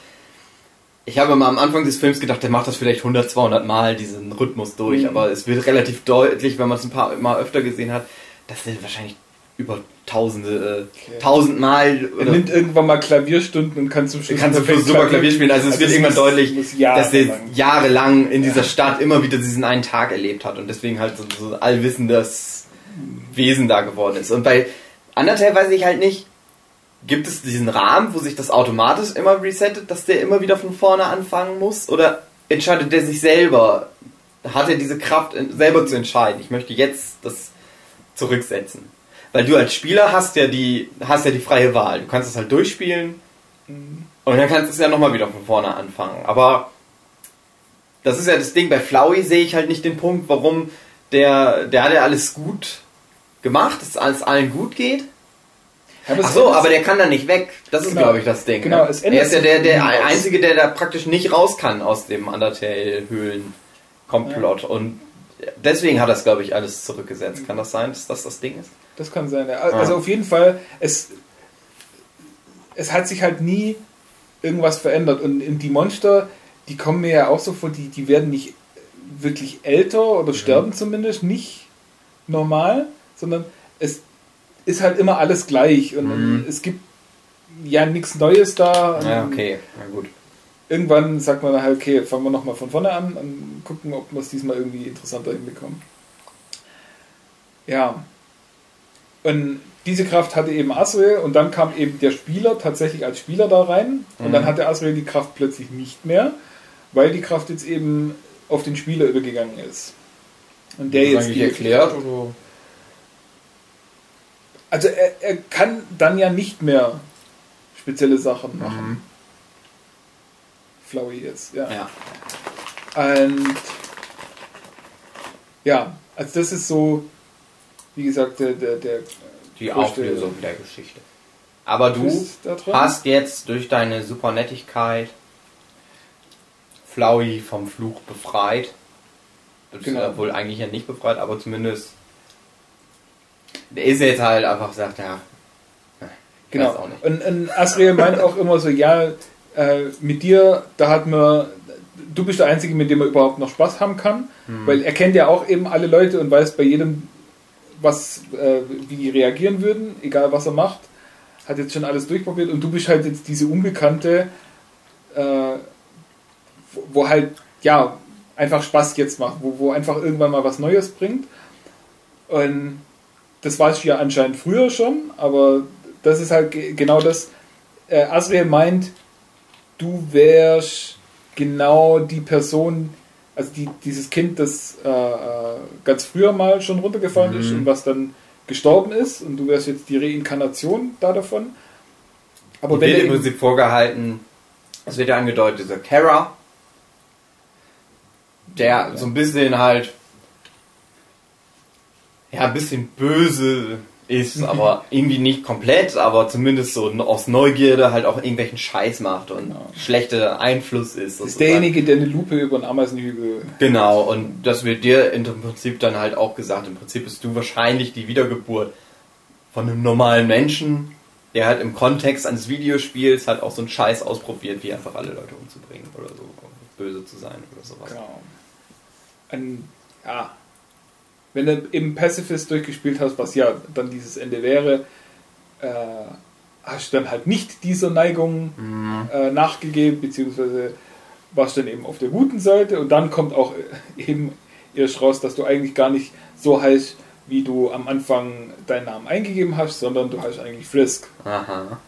ich habe mal am Anfang des Films gedacht, der macht das vielleicht 100, 200 Mal, diesen Rhythmus durch, Mhm. aber es wird relativ deutlich, wenn man es ein paar Mal öfter gesehen hat, dass er wahrscheinlich über tausende, äh, Okay. tausend Mal Er nimmt irgendwann mal Klavierstunden und kann zum Schluss kannst du perfekt super Klavier spielen. Also es wird irgendwann deutlich, dass der jahrelang. in dieser Stadt immer wieder diesen einen Tag erlebt hat und deswegen halt so, so ein allwissendes Wesen da geworden ist. Und bei Undertale weiß ich halt nicht, gibt es diesen Rahmen, wo sich das automatisch immer resettet, dass der immer wieder von vorne anfangen muss? Oder entscheidet der sich selber? Hat er diese Kraft, selber zu entscheiden? Ich möchte jetzt das zurücksetzen. Weil du als Spieler hast ja die, hast ja die freie Wahl. Du kannst es halt durchspielen und dann kannst du es ja nochmal wieder von vorne anfangen. Aber das ist ja das Ding, bei Flowey sehe ich halt nicht den Punkt, warum der, der hat ja alles gut gemacht, dass alles allen gut geht. Ja, Ach so, aber der kann da nicht weg. Das ist, Genau. glaube ich, das Ding. Genau, ne? es ändert er ist ja der, der. Einzige, der da praktisch nicht raus kann aus dem Undertale-Höhlen-Komplott. Und deswegen hat er es, glaube ich, alles zurückgesetzt. Kann das sein, dass das das Ding ist? Das kann sein, ja. Also auf jeden Fall, es, es hat sich halt nie irgendwas verändert. Und die Monster, die kommen mir ja auch so vor, die, die werden nicht wirklich älter oder Mhm. sterben zumindest nicht normal, sondern es ist halt immer alles gleich. Und, Mhm. es gibt ja nichts Neues da. Ja, okay. Na gut. Irgendwann sagt man halt, okay, fangen wir nochmal von vorne an und gucken, ob wir es diesmal irgendwie interessanter hinbekommen. Ja. Und diese Kraft hatte eben Asriel und dann kam eben der Spieler tatsächlich als Spieler da rein und Mhm. dann hatte Asriel die Kraft plötzlich nicht mehr, weil die Kraft jetzt eben auf den Spieler übergegangen ist. Und der jetzt die, erklärt oder? Also er, er kann dann ja nicht mehr spezielle Sachen machen. Flowey jetzt, ja. Ja. Und ja, also das ist so, wie gesagt, der, der, der Die Auflösung der Geschichte. Aber du hast jetzt durch deine Supernettigkeit Flowey vom Fluch befreit. Genau. ja wohl eigentlich ja nicht befreit, aber zumindest der ist jetzt halt einfach gesagt, ja, Genau. auch nicht. Und, und Asriel meint auch immer so, ja, äh, mit dir, da hat man, du bist der Einzige, mit dem man überhaupt noch Spaß haben kann, Hm. weil er kennt ja auch eben alle Leute und weiß bei jedem, was, äh, wie die reagieren würden, egal was er macht. Hat jetzt schon alles durchprobiert und du bist halt jetzt diese Unbekannte, äh, wo, halt, ja, einfach Spaß jetzt macht, wo, wo einfach irgendwann mal was Neues bringt. Und das weiß ich ja anscheinend früher schon, aber das ist halt ge- genau das. Äh, Asriel meint, du wärst genau die Person, also die, dieses Kind, das äh, äh, ganz früher mal schon runtergefallen ist und was dann gestorben ist und du wärst jetzt die Reinkarnation da davon. Aber Die wenn wird im Prinzip vorgehalten, es wird ja angedeutet, dieser Kara, der so ein bisschen halt, ja, ein bisschen böse ist, aber irgendwie nicht komplett, aber zumindest so aus Neugierde halt auch irgendwelchen Scheiß macht und Genau. schlechter Einfluss ist. ist derjenige, der eine Lupe über einen Ameisenhügel Genau, und das wird dir im Prinzip dann halt auch gesagt. Im Prinzip bist du wahrscheinlich die Wiedergeburt von einem normalen Menschen, der halt im Kontext eines Videospiels halt auch so einen Scheiß ausprobiert, wie einfach alle Leute umzubringen oder so, böse zu sein oder sowas. Genau. Ein, ja. Wenn du eben Pacifist durchgespielt hast, was ja dann dieses Ende wäre, äh, hast du dann halt nicht dieser Neigung Mhm. äh, nachgegeben, beziehungsweise warst dann eben auf der guten Seite und dann kommt auch äh, eben erst raus, dass du eigentlich gar nicht so heißt, wie du am Anfang deinen Namen eingegeben hast, sondern du heißt eigentlich Frisk. Aha.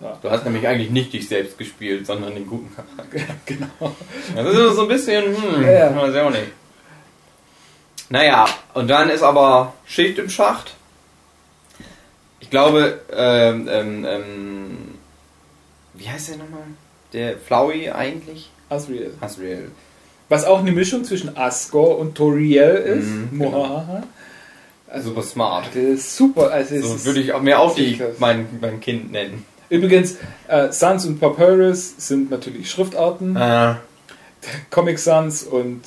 Ja. Du hast nämlich eigentlich nicht dich selbst gespielt, sondern den guten Charakter. genau. Das ist so ein bisschen, hm, Ja, ja. weiß ich auch nicht. Naja, und dann ist aber Schicht im Schacht. Ich glaube, ähm, ähm, ähm, wie heißt der nochmal? Der Flowey eigentlich? Asriel. Asriel. Was auch eine Mischung zwischen Asgore und Toriel ist. Mhm, Mohaha. Also, Super smart. super. Also, So würde ich auch mir auch die, mein, mein Kind nennen. Übrigens, äh, Sans und Papyrus sind natürlich Schriftarten. Äh, Comic Sans und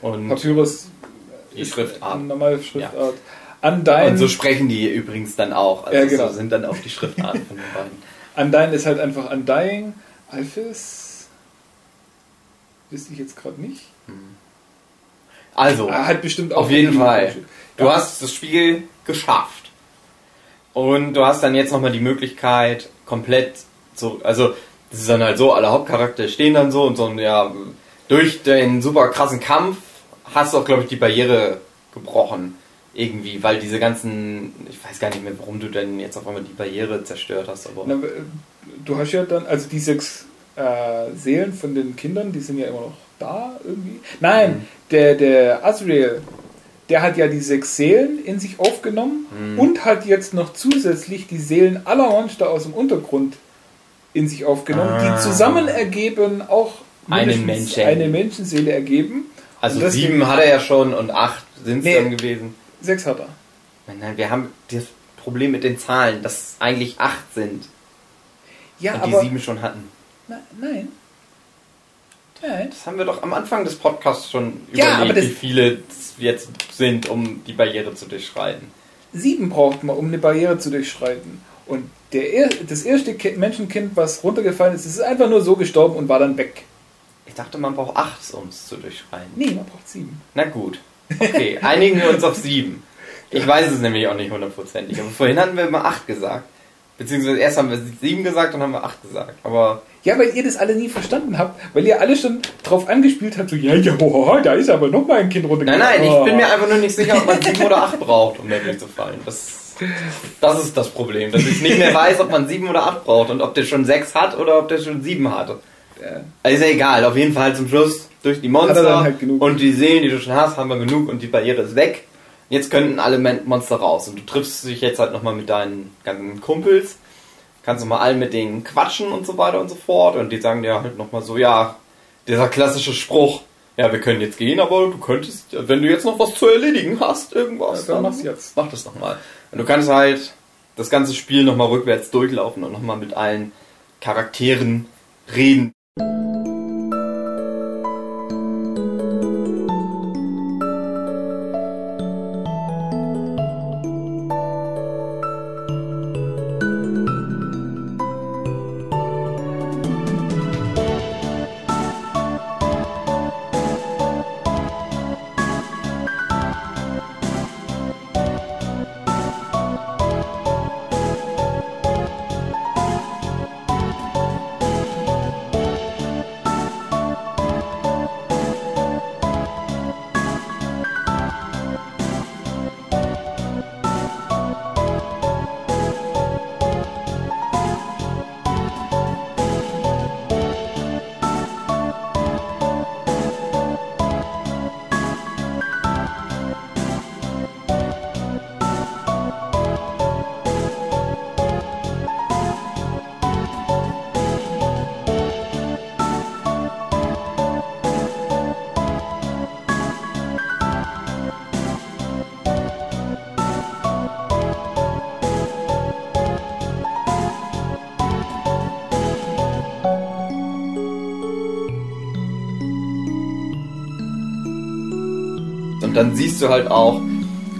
und, Papyrus Die Schriftart. normale Schriftart. Undyne, und so sprechen die übrigens dann auch. Also Ja, genau. so sind dann auch die Schriftarten von den beiden. Undyne ist halt einfach Undying. Alphys wüsste ich jetzt gerade nicht. Also, Er hat bestimmt auch Auf jeden Fall. Du Ja. hast das Spiel geschafft. Und du hast dann jetzt nochmal die Möglichkeit, komplett zu. Also, das ist dann halt so, alle Hauptcharaktere stehen dann so und so, und ja, durch den super krassen Kampf hast du auch, glaube ich, die Barriere gebrochen. Irgendwie, weil diese ganzen. Ich weiß gar nicht mehr, warum du denn jetzt auf einmal die Barriere zerstört hast, aber. Na, äh, du hast ja dann, also die sechs äh, Seelen von den Kindern, die sind ja immer noch da irgendwie. Nein, Mhm. der, der Asriel, der hat ja die sechs Seelen in sich aufgenommen Mhm. und hat jetzt noch zusätzlich die Seelen aller Monster aus dem Untergrund in sich aufgenommen, Ah. die zusammen ergeben auch mindestens Menschen. eine Menschenseele ergeben. Also sieben hat er ja schon und acht sind es Nee. dann gewesen. Sechs hat er. Nein, nein, wir haben das Problem mit den Zahlen, dass es eigentlich acht sind Ja, und die aber. sieben schon hatten. Na, nein. Nein. Das haben wir doch am Anfang des Podcasts schon Ja, überlegt, wie viele es jetzt sind, um die Barriere zu durchschreiten. Sieben braucht man, um eine Barriere zu durchschreiten. Und der, er- das erste Ki- Menschenkind, was runtergefallen ist, ist einfach nur so gestorben und war dann weg. Ich dachte, man braucht acht, um es zu durchschreiten. Nee, man braucht sieben. Na gut. Okay, einigen wir uns auf sieben. Ich weiß es nämlich auch nicht hundertprozentig. Aber vorhin hatten wir immer acht gesagt. Beziehungsweise erst haben wir sieben gesagt, dann haben wir acht gesagt. Aber Ja, weil ihr das alle nie verstanden habt, weil ihr alle schon drauf angespielt habt, so, ja, ja, hohoho, da ist aber noch mal ein Kind nein, runtergefallen. nein, ich bin mir Oh. einfach nur nicht sicher, ob man sieben oder acht braucht, um da durchzufallen. Das, das ist das Problem. Dass ich nicht mehr weiß, ob man sieben oder acht braucht und ob der schon sechs hat oder ob der schon sieben hat. Also ist ja egal, auf jeden Fall zum Schluss durch die er Monster dann halt und die Seelen, die du schon hast, haben wir genug und die Barriere ist weg. Jetzt könnten alle Monster raus und du triffst dich jetzt halt nochmal mit deinen ganzen Kumpels, kannst nochmal allen mit denen quatschen und so weiter und so fort und die sagen dir halt nochmal so, ja, dieser klassische Spruch, ja, wir können jetzt gehen, aber du könntest, wenn du jetzt noch was zu erledigen hast, irgendwas, Ja, dann mach's jetzt. Mach das nochmal. Und du kannst halt das ganze Spiel nochmal rückwärts durchlaufen und nochmal mit allen Charakteren reden. you. Und dann siehst du halt auch,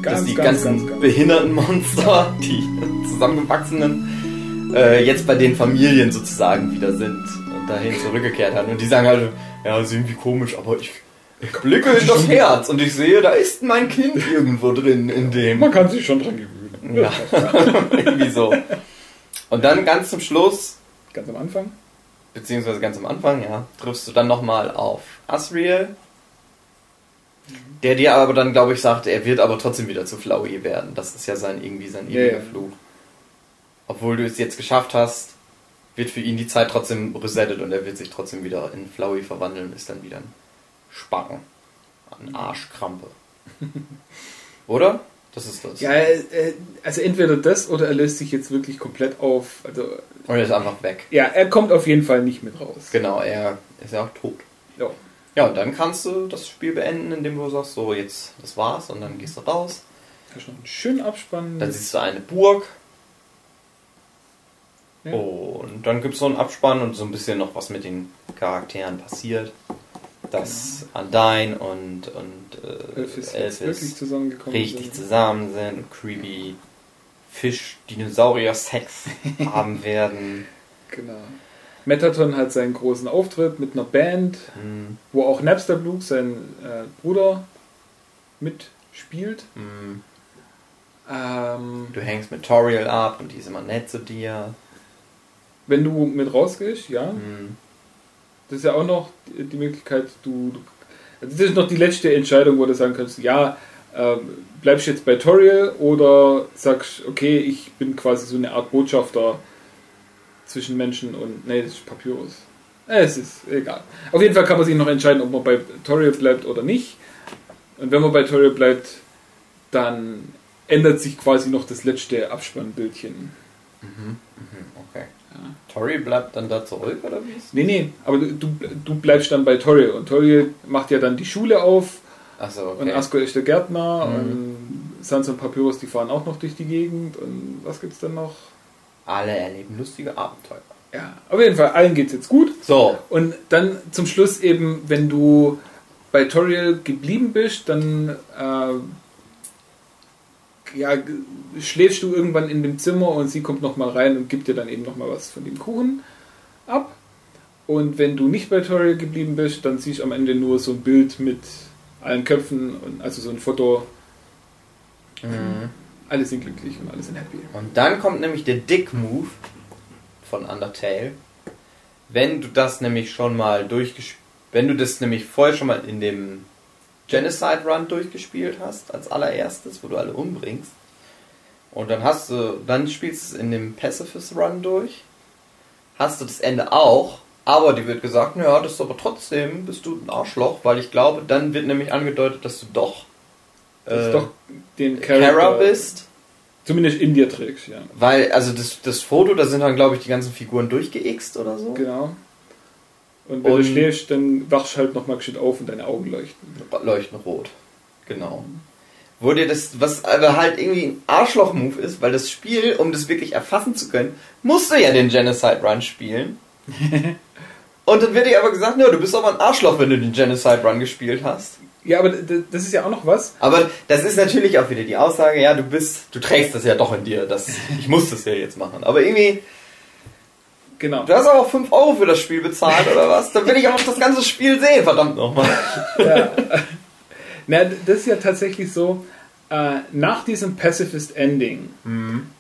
dass Ganz, die ganz, ganzen ganz, behinderten Monster, die zusammengewachsenen, äh, jetzt bei den Familien sozusagen wieder sind und dahin zurückgekehrt haben. Und die sagen halt, ja, ist irgendwie komisch, aber ich, Ich blicke in das Herz und ich sehe, da ist mein Kind irgendwo drin in dem. Man kann sich schon dran gewöhnen. Ja, irgendwie so. Und dann ganz zum Schluss, Ganz am Anfang. beziehungsweise ganz am Anfang, ja, triffst du dann nochmal auf Asriel, der dir aber dann, glaube ich, sagt, er wird aber trotzdem wieder zu Flowey werden. Das ist ja sein irgendwie sein ewiger ja. Fluch. Obwohl du es jetzt geschafft hast, wird für ihn die Zeit trotzdem resettet und er wird sich trotzdem wieder in Flowey verwandeln und ist dann wieder ein Spacken. Ein Arschkrampe. Oder? Das ist das. Ja, also entweder das oder er löst sich jetzt wirklich komplett auf. Also, Und er ist einfach weg. ja, er kommt auf jeden Fall nicht mit raus. Genau, er ist ja auch tot. Ja. Ja, und dann kannst du das Spiel beenden, indem du sagst, so jetzt, das war's, und dann gehst du raus. Hast noch einen schönen Abspann. Dann siehst du eine Burg. Ja. Und dann gibt es so einen Abspann und so ein bisschen noch was mit den Charakteren passiert. Dass Undyne und, und äh, Elvis jetzt wirklich zusammengekommen richtig sind. zusammen sind und creepy Fisch-Dinosaurier-Sex haben werden. Genau. Metaton hat seinen großen Auftritt mit einer Band, Hm, wo auch Napster Blue, sein äh, Bruder, mitspielt. hm. Ähm, Du hängst mit Toriel ab und die ist immer nett zu dir. wenn du mit rausgehst, ja, Hm. das ist ja auch noch die, die Möglichkeit, du, du also das ist noch die letzte Entscheidung, wo du sagen kannst, ja, ähm, bleibst jetzt bei Toriel oder sagst, okay, ich bin quasi so eine Art Botschafter zwischen Menschen und, nee, das ist Papyrus. Äh, Es ist egal. Auf jeden Fall kann man sich noch entscheiden, ob man bei Toriel bleibt oder nicht. Und wenn man bei Toriel bleibt, dann ändert sich quasi noch das letzte Abspannbildchen. Okay. Tori bleibt dann da zurück, oder wie ist Nee, nee, aber du, du, bleibst dann bei Toriel. Und Toriel macht ja dann die Schule auf Achso, und okay. Asko ist der Gärtner Mhm. und Sans und Papyrus, die fahren auch noch durch die Gegend. Und was gibt's dann noch? Alle erleben lustige Abenteuer. Ja, auf jeden Fall, allen geht's jetzt gut. So, Und dann zum Schluss eben, wenn du bei Toriel geblieben bist, dann äh, ja, schläfst du irgendwann in dem Zimmer und sie kommt nochmal rein und gibt dir dann eben nochmal was von dem Kuchen ab. Und wenn du nicht bei Toriel geblieben bist, dann siehst du am Ende nur so ein Bild mit allen Köpfen, und also so ein Foto. Alle sind glücklich und alle sind happy. und dann kommt nämlich der Dick-Move von Undertale. Wenn du das nämlich schon mal durchgespielt, wenn du das nämlich vorher schon mal in dem Genocide Run durchgespielt hast, als allererstes, wo du alle umbringst, und dann hast du, dann spielst du es in dem Pacifist Run durch, hast du das Ende auch, aber dir wird gesagt, naja, das ist aber trotzdem, bist du ein Arschloch, weil ich glaube, dann wird nämlich angedeutet, dass du doch Das äh, doch den Kara bist. Zumindest in dir trägst, ja. Weil, also das, das Foto, da sind dann, glaube ich, die ganzen Figuren durchgeixt oder so. Genau. Und wenn Und- du schläfst, dann wachst halt nochmal gescheit auf und deine Augen leuchten. Leuchten rot. Genau. Wo dir das, was aber halt irgendwie ein Arschloch-Move ist, weil das Spiel, um das wirklich erfassen zu können, musst du ja den Genocide Run spielen. Und dann wird dir aber gesagt, ja, du bist aber ein Arschloch, wenn du den Genocide Run gespielt hast. Ja, aber das ist ja auch noch was. Aber das ist natürlich auch wieder die Aussage, ja, du bist, du trägst das ja doch in dir, das, ich muss das ja jetzt machen. Aber irgendwie, Genau. du hast aber auch 5 Euro für das Spiel bezahlt oder was? Dann will ich auch noch das ganze Spiel sehen, verdammt nochmal. Ja. Na, das ist ja tatsächlich so, äh, nach diesem Pacifist Ending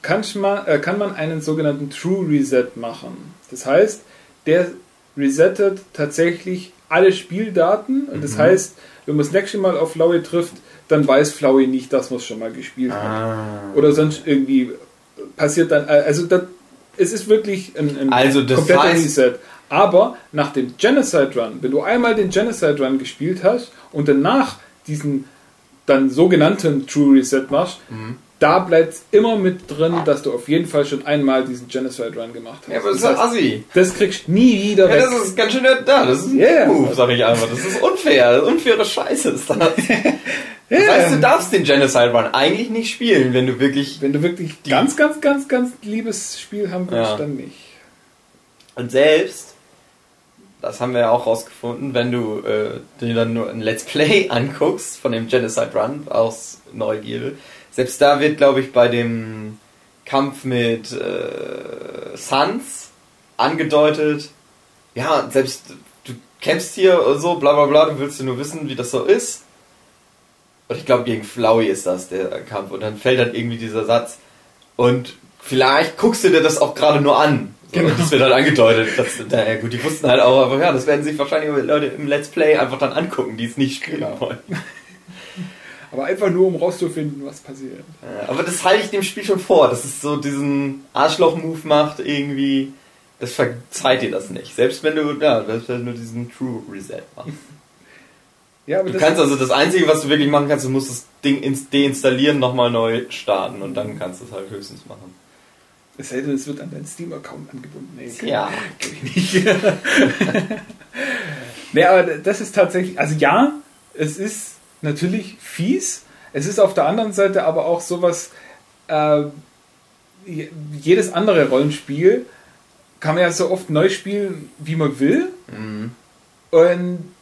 kannst man, äh, kann man einen sogenannten True Reset machen. Das heißt, der resettet tatsächlich alle Spieldaten und das heißt, wenn man das nächste Mal auf Flowey trifft, dann weiß Flowey nicht, dass man es schon mal gespielt hat. Oder sonst irgendwie passiert dann, äh, also das, es ist wirklich ein, ein Also das kompletter heißt- Reset. Aber nach dem Genocide Run, wenn du einmal den Genocide Run gespielt hast und danach diesen dann sogenannten True Reset machst, Mhm. Da bleibt es immer mit drin, dass du auf jeden Fall schon einmal diesen Genocide Run gemacht hast. Ja, aber das ist ja assi. das kriegst du nie wieder Ja, weg. das ist ganz schön da, das ist ein Yeah. Move, sag ich einfach. Das ist unfair, unfaire Scheiße ist das. Das heißt, du darfst den Genocide Run eigentlich nicht spielen, wenn du wirklich... wenn du wirklich ganz, ganz, ganz, ganz liebes Spiel haben willst, Ja. dann nicht. Und selbst, das haben wir ja auch rausgefunden, wenn du äh, dir dann nur ein Let's Play anguckst von dem Genocide Run aus Neugierde, selbst da wird, glaube ich, bei dem Kampf mit äh, Sans angedeutet, ja, selbst du kämpfst hier so, bla bla bla, du willst ja nur wissen, wie das so ist. Und ich glaube, gegen Flowey ist das der Kampf. Und dann fällt dann irgendwie dieser Satz. Und vielleicht guckst du dir das auch gerade nur an. So, genau. Das wird halt angedeutet. Dass, naja, gut, die wussten halt auch, aber ja, das werden sich wahrscheinlich Leute im Let's Play einfach dann angucken, die es nicht spielen genau. wollen. Aber einfach nur, um rauszufinden, was passiert. Ja, aber das halte ich dem Spiel schon vor, dass es so diesen Arschloch-Move macht, irgendwie. Das verzeiht dir das nicht. Selbst wenn du, ja, selbst wenn du diesen True Reset machst. Ja, aber du kannst also das Einzige, was du wirklich machen kannst, du musst das Ding deinstallieren, nochmal neu starten und dann kannst du es halt höchstens machen. Es sei denn, es wird an deinen Steam-Account angebunden. Nee, ja. Ich nicht. nee, aber das ist tatsächlich, also ja, es ist natürlich fies. Es ist auf der anderen Seite aber auch sowas, äh, jedes andere Rollenspiel kann man ja so oft neu spielen, wie man will. Mhm. Und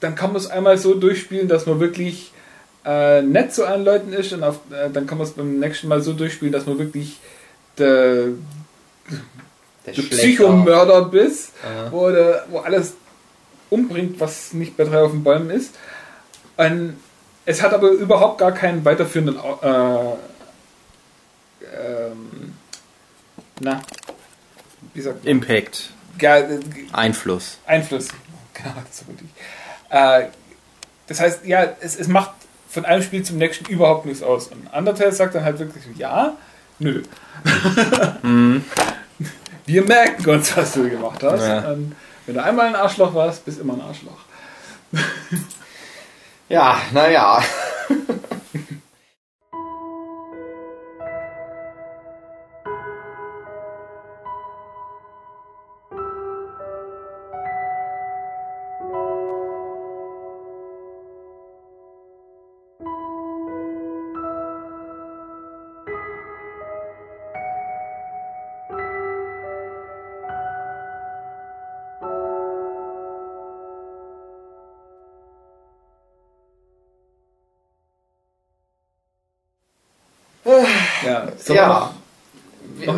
dann kann man es einmal so durchspielen, dass man wirklich äh, nett zu allen Leuten ist und auf, äh, dann kann man es beim nächsten Mal so durchspielen, dass man wirklich der, der, der Psychomörder bist, ja. wo, der, wo alles umbringt, was nicht bei drei auf den Bäumen ist. Und es hat aber überhaupt gar keinen weiterführenden äh, ähm, na, wie sagt man? Impact. Ja, äh, Einfluss. Einfluss. Genau, das ist wirklich. Äh, das heißt, ja, es, es macht von einem Spiel zum nächsten überhaupt nichts aus. Und Undertale sagt dann halt wirklich ja, nö. mhm. Wir merken uns, was du gemacht hast. Ja. wenn du einmal ein Arschloch warst, bist du immer ein Arschloch. ja, naja.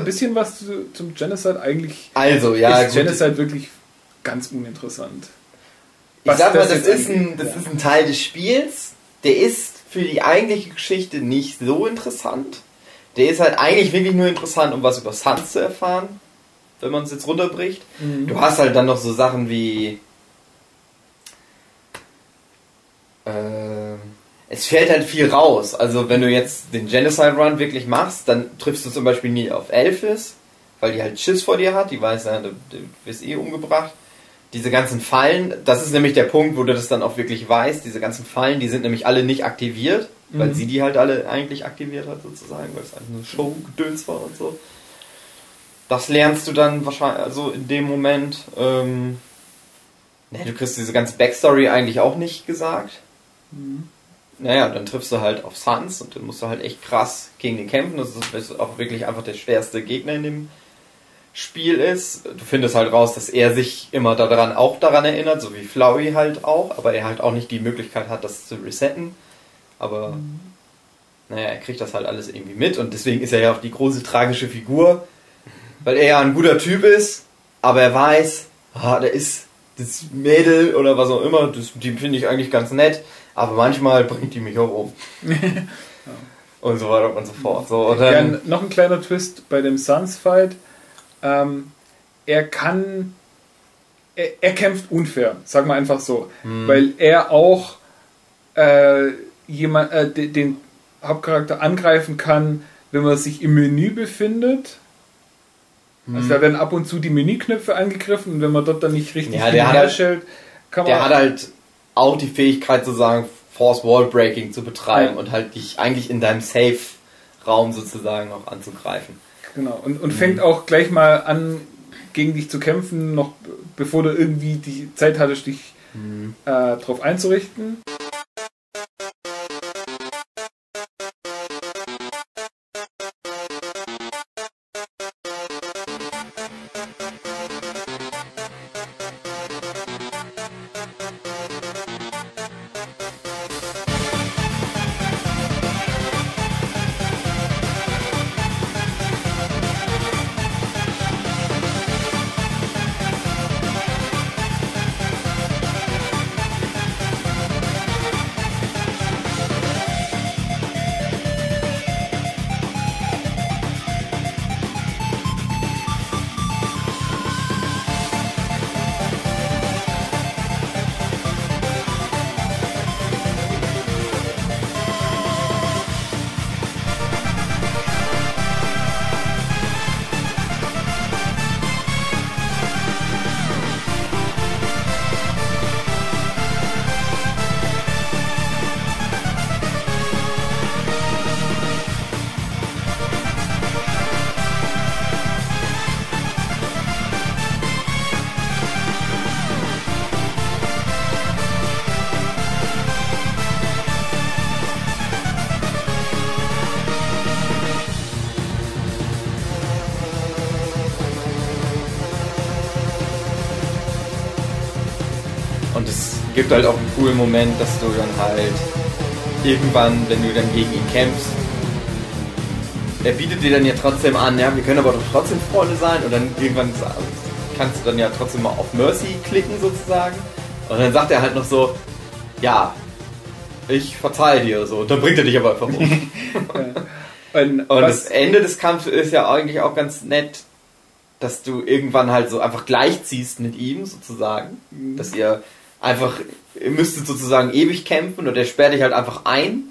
Bisschen was zu, zum Genocide eigentlich. Also, ja. Ist Genocide wirklich ganz uninteressant. Ich sag mal, das, ist, ein, das ja. ist ein Teil des Spiels, der ist für die eigentliche Geschichte nicht so interessant. Der ist halt eigentlich wirklich nur interessant, um was über Suns zu erfahren, wenn man es jetzt runterbricht. Mhm. Du hast halt dann noch so Sachen wie. Es fällt halt viel raus. Also wenn du jetzt den Genocide Run wirklich machst, dann triffst du zum Beispiel nie auf Elfis, weil die halt Schiss vor dir hat, die weiß ja, du, du wirst eh umgebracht. Diese ganzen Fallen, das ist nämlich der Punkt, wo du das dann auch wirklich weißt, diese ganzen Fallen, die sind nämlich alle nicht aktiviert, mhm. weil sie die halt alle eigentlich aktiviert hat sozusagen, weil es einfach nur Show-Gedöns war und so. Das lernst du dann wahrscheinlich, also in dem Moment. Ähm, ne, du kriegst diese ganze Backstory eigentlich auch nicht gesagt. Mhm naja, dann triffst du halt auf Suns und dann musst du halt echt krass gegen den kämpfen. Das ist auch wirklich einfach der schwerste Gegner in dem Spiel ist. Du findest halt raus, dass er sich immer daran auch daran erinnert, so wie Flowey halt auch, aber er halt auch nicht die Möglichkeit hat, das zu resetten. Aber mhm. naja, er kriegt das halt alles irgendwie mit und deswegen ist er ja auch die große tragische Figur, weil er ja ein guter Typ ist, aber er weiß, ah, der ist das Mädel oder was auch immer, das, die finde ich eigentlich ganz nett aber manchmal bringt die mich auch um. Und so weiter und so fort. So, und dann ja, noch ein kleiner Twist bei dem Suns-Fight. Ähm, er kann. Er, er, kämpft unfair, sagen wir einfach so. Hm. Weil er auch äh, jemand, äh, den, den Hauptcharakter angreifen kann, wenn man sich im Menü befindet. Also hm. Also da werden ab und zu die Menüknöpfe angegriffen und wenn man dort dann nicht richtig ja, herstellt, kann man. Der hat halt auch die Fähigkeit zu sagen, Force Wall Breaking zu betreiben ja. und halt dich eigentlich in deinem Safe-Raum sozusagen auch anzugreifen. Genau, und, und mhm. fängt auch gleich mal an, gegen dich zu kämpfen, noch bevor du irgendwie die Zeit hattest, dich mhm. äh, darauf einzurichten. Gibt halt auch einen coolen Moment, dass du dann halt irgendwann, wenn du dann gegen ihn kämpfst, er bietet dir dann ja trotzdem an, ja, wir können aber doch trotzdem Freunde sein und dann irgendwann kannst du dann ja trotzdem mal auf Mercy klicken sozusagen und dann sagt er halt noch so, ja, ich verzeihe dir so und dann bringt er dich aber einfach um. und, und das Ende des Kampfes ist ja eigentlich auch ganz nett, dass du irgendwann halt so einfach gleichziehst mit ihm sozusagen, mhm. dass ihr einfach, ihr müsstet sozusagen ewig kämpfen und er sperrt dich halt einfach ein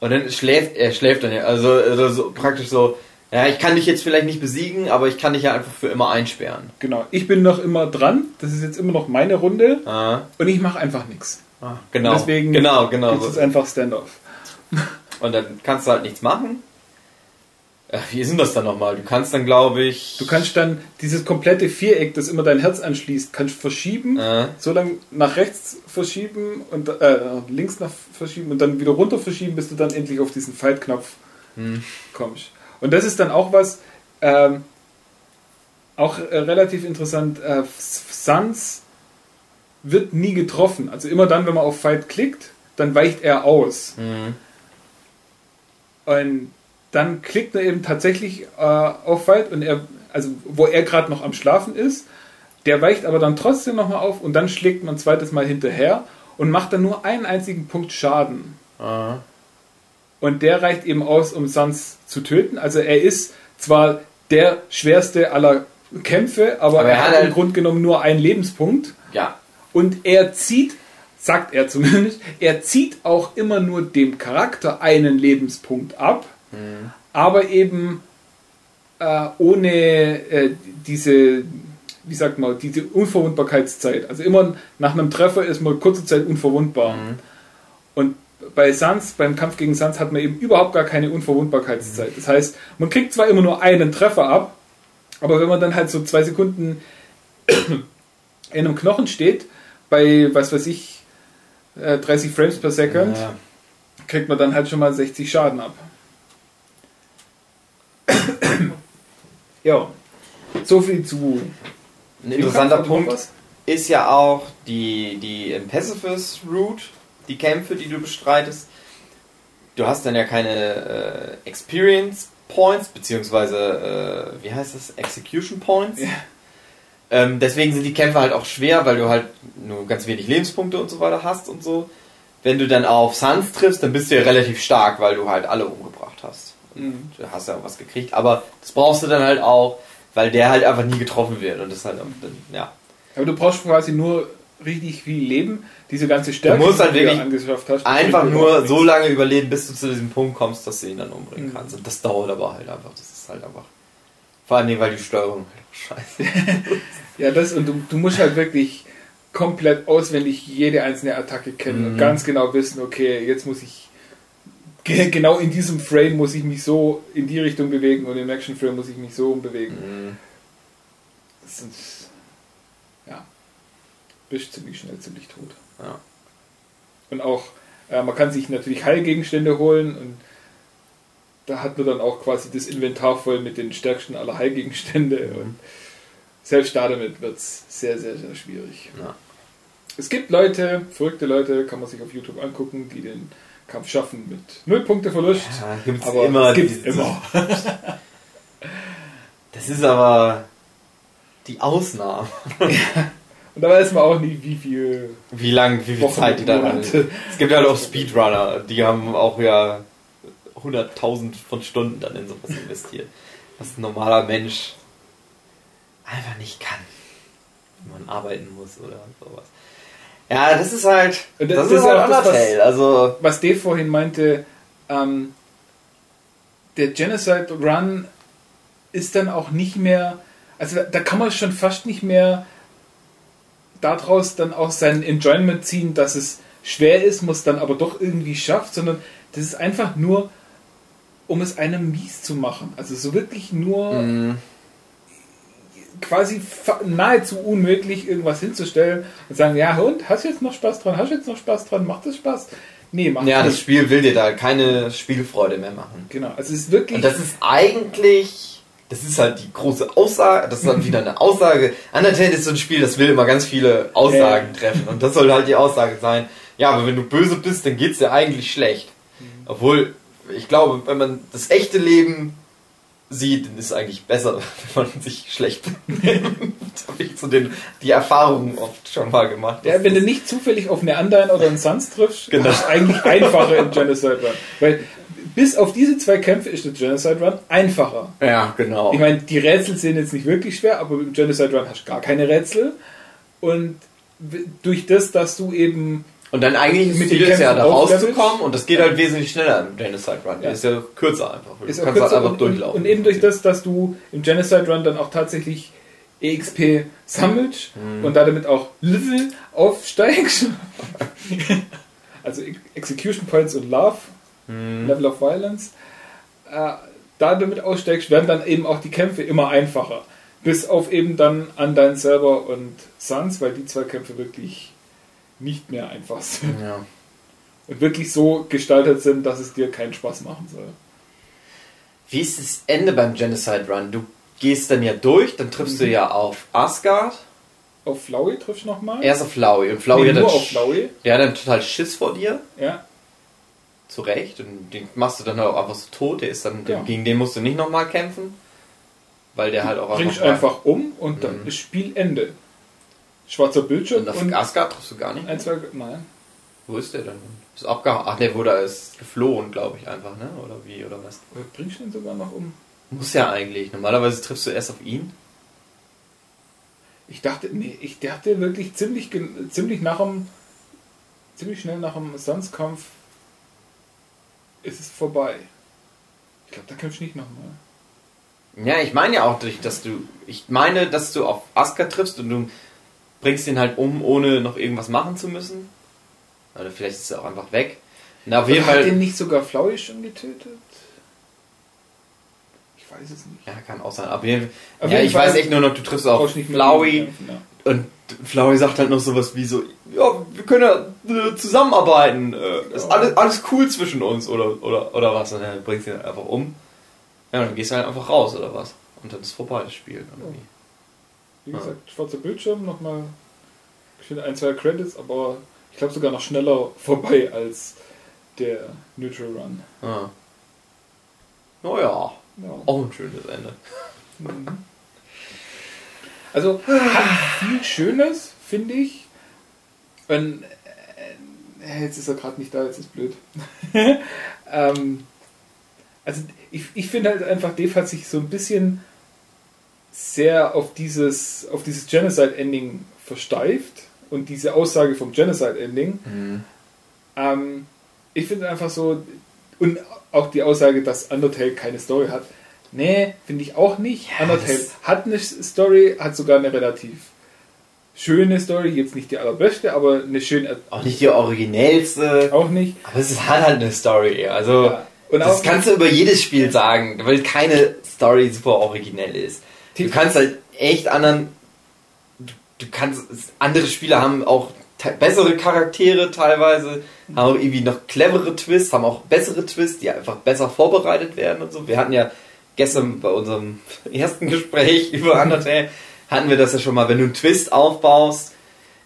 und dann schläft, er schläft dann ja, also, also so, praktisch so, ja, ich kann dich jetzt vielleicht nicht besiegen, aber ich kann dich ja einfach für immer einsperren. Genau, ich bin noch immer dran, das ist jetzt immer noch meine Runde ah. und ich mache einfach nichts. Ah, genau, deswegen genau, genau. Ist es einfach Standoff. Und dann kannst du halt nichts machen wie ist denn das dann nochmal? Du kannst dann, glaube ich. Du kannst dann dieses komplette Viereck, das immer dein Herz anschließt, kannst verschieben, äh. so lange nach rechts verschieben und äh, links nach verschieben und dann wieder runter verschieben, bis du dann endlich auf diesen Fight-Knopf hm. kommst. Und das ist dann auch was, ähm, auch äh, relativ interessant. Äh, Sans wird nie getroffen. Also immer dann, wenn man auf Fight klickt, dann weicht er aus. Mhm. Und dann klickt er eben tatsächlich äh, auf Fight und er, also wo er gerade noch am Schlafen ist, der weicht aber dann trotzdem nochmal auf und dann schlägt man ein zweites Mal hinterher und macht dann nur einen einzigen Punkt Schaden. Aha. Und der reicht eben aus, um Sans zu töten. Also er ist zwar der schwerste aller Kämpfe, aber, aber er, hat halt im Grunde genommen nur einen Lebenspunkt. Ja. Und er zieht, sagt er zumindest, er zieht auch immer nur dem Charakter einen Lebenspunkt ab Mhm. Aber eben äh, ohne äh, diese, wie sagt man, diese Unverwundbarkeitszeit. Also immer nach einem Treffer ist man kurze Zeit unverwundbar. Mhm. Und bei Sans, beim Kampf gegen Sans hat man eben überhaupt gar keine Unverwundbarkeitszeit. Das heißt, man kriegt zwar immer nur einen Treffer ab, aber wenn man dann halt so zwei Sekunden in einem Knochen steht, bei, was weiß ich, 30 äh, Frames per Second, ja. kriegt man dann halt schon mal 60 Schaden ab. ja, so viel zu. Ein interessanter Punkt ist ja auch die, die Pacifist Route, die Kämpfe, die du bestreitest. Du hast dann ja keine äh, Experience Points, beziehungsweise, äh, wie heißt das? Execution Points. Ja. Ähm, deswegen sind die Kämpfe halt auch schwer, weil du halt nur ganz wenig Lebenspunkte und so weiter hast und so. Wenn du dann auf Sans triffst, dann bist du ja relativ stark, weil du halt alle umgebracht hast. Mhm. Du hast ja auch was gekriegt, aber das brauchst du dann halt auch, weil der halt einfach nie getroffen wird und das halt dann, ja. Aber du brauchst quasi nur richtig viel Leben, diese ganze Stärke, du musst halt die du angeschafft hast. Einfach nur so lange überleben, bis du zu diesem Punkt kommst, dass du ihn dann umbringen mhm. kannst. Und das dauert aber halt einfach. Das ist halt einfach. Vor allem, weil die Steuerung halt scheiße Ja, das und du, du musst halt wirklich komplett auswendig jede einzelne Attacke kennen mhm. und ganz genau wissen, okay, jetzt muss ich genau in diesem Frame muss ich mich so in die Richtung bewegen und im Action Frame muss ich mich so bewegen. Mhm. Das sind, ja, bist ziemlich schnell ziemlich tot. Ja. Und auch, äh, man kann sich natürlich Heilgegenstände holen und da hat man dann auch quasi das Inventar voll mit den stärksten aller Heilgegenstände mhm. und selbst da damit wird es sehr, sehr, sehr schwierig. Ja. Es gibt Leute, verrückte Leute, kann man sich auf YouTube angucken, die den Kampf schaffen mit null Punkte Verlust. Ja, gibt's aber immer. Gibt's immer. das ist aber die Ausnahme. Ja. Und da weiß man auch nie, wie viel. Wie lang, wie viel Wochen Zeit die da haben. Es gibt ja halt auch Speedrunner, die haben auch ja 100.000 von Stunden dann in sowas investiert. Was ein normaler Mensch einfach nicht kann. Wenn man arbeiten muss oder sowas. Ja, das ist halt. Das, das, das ist halt Undertale. Was, also was Dave vorhin meinte, ähm, der Genocide Run ist dann auch nicht mehr. Also da kann man schon fast nicht mehr daraus dann auch sein Enjoyment ziehen, dass es schwer ist, muss dann aber doch irgendwie schafft, sondern das ist einfach nur, um es einem mies zu machen. Also so wirklich nur. Mm quasi nahezu unmöglich, irgendwas hinzustellen und sagen, ja und, hast du jetzt noch Spaß dran, hast du jetzt noch Spaß dran, macht das Spaß? Nee, macht Ja, nicht. das Spiel will dir da keine Spielfreude mehr machen. Genau, also es ist wirklich... Und das ist eigentlich das ist halt die große Aussage, das ist dann wieder eine Aussage. Undertale ist so ein Spiel, das will immer ganz viele Aussagen ja. treffen. Und das soll halt die Aussage sein. Ja, aber wenn du böse bist, dann geht's dir eigentlich schlecht. Mhm. Obwohl, ich glaube, wenn man das echte Leben sieht, dann ist es eigentlich besser, wenn man sich schlecht benimmt. habe ich so den, die Erfahrung oft schon mal gemacht. Ja, wenn du nicht zufällig auf eine Undyne oder einen Suns triffst, genau. ist eigentlich einfacher im Genocide Run. Weil bis auf diese zwei Kämpfe ist der Genocide Run einfacher. Ja, genau. Ich meine, die Rätsel sind jetzt nicht wirklich schwer, aber im Genocide Run hast du gar keine Rätsel. Und durch das, dass du eben und dann eigentlich mit ist ja da rauszukommen und das geht halt wesentlich schneller im Genocide Run. Ja. Der ist ja kürzer einfach. Du ist kannst kürzer halt einfach und, durchlaufen. Und eben durch das, dass du im Genocide Run dann auch tatsächlich EXP sammelst mhm. und damit auch Level aufsteigst. also Execution Points und Love, mhm. Level of Violence. Äh, da damit aussteigst, werden dann eben auch die Kämpfe immer einfacher. Bis auf eben dann an deinen Server und Suns, weil die zwei Kämpfe wirklich nicht mehr einfach sind. Ja. Und wirklich so gestaltet sind, dass es dir keinen Spaß machen soll. Wie ist das Ende beim Genocide Run? Du gehst dann ja durch, dann triffst mhm. du ja auf Asgard. Auf Flowey triffst du nochmal? Erst auf Flowey. Und Flowey nee, nur auf Flowey. Der hat dann total Schiss vor dir. Ja. Zu Recht. Und den machst du dann auch einfach so tot. Der ist dann, ja. Gegen den musst du nicht nochmal kämpfen. Weil der halt auch einfach. einfach um und dann mhm. ist Spielende. Schwarzer Bildschirm. Und auf und Asgard triffst du gar nicht? Ein, zwei, nein. Wo ist der denn? Ist abgehauen. Ach wo da ist geflohen, glaube ich einfach, ne? Oder wie, oder was? Oder bringst du ihn sogar noch um? Muss ja eigentlich. Normalerweise triffst du erst auf ihn. Ich dachte, nee, ich dachte wirklich ziemlich, ziemlich nach dem, ziemlich schnell nach dem Suns-Kampf ist es vorbei. Ich glaube, da kämpfst du nicht nochmal. Ja, ich meine ja auch, dass du, ich meine, dass du auf Asgard triffst und du bringst ihn halt um, ohne noch irgendwas machen zu müssen. Oder vielleicht ist er auch einfach weg. Na, auf jeden Fall. Hat den nicht sogar Flowey schon getötet? Ich weiß es nicht. Ja, kann auch sein. Aber ja, ich weiß echt nur noch, du triffst auch Flowey. Ja. Und Flowey sagt halt noch sowas wie so, ja, wir können ja äh, zusammenarbeiten. Äh, ist alles, alles cool zwischen uns oder, oder, oder was. Und dann bringst du ihn halt einfach um. Ja, dann gehst du halt einfach raus oder was. Und dann ist vorbei das Spiel. Irgendwie. Wie gesagt, schwarzer Bildschirm, nochmal ein, zwei Credits, aber ich glaube sogar noch schneller vorbei als der Neutral Run. Ah. Naja, ja. auch ein schönes Ende. Mhm. Also hat viel Schönes, finde ich. Und, äh, jetzt ist er gerade nicht da, jetzt ist blöd. ähm, also ich, ich finde halt einfach, Dave hat sich so ein bisschen sehr auf dieses, auf dieses Genocide-Ending versteift und diese Aussage vom Genocide-Ending. Mhm. Ähm, ich finde einfach so, und auch die Aussage, dass Undertale keine Story hat. Nee, finde ich auch nicht. Ja, Undertale hat eine Story, hat sogar eine relativ schöne Story, jetzt nicht die allerbeste, aber eine schöne. Auch nicht die originellste. Auch nicht. Aber es hat halt eine Story. Also, ja. das kannst du über jedes Spiel sagen, weil keine Story super originell ist. Du kannst halt echt anderen. Du, du kannst. Andere Spieler haben auch bessere Charaktere teilweise, haben auch irgendwie noch clevere Twists, haben auch bessere Twists, die einfach besser vorbereitet werden und so. Wir hatten ja gestern bei unserem ersten Gespräch über Undertale, hatten wir das ja schon mal, wenn du einen Twist aufbaust,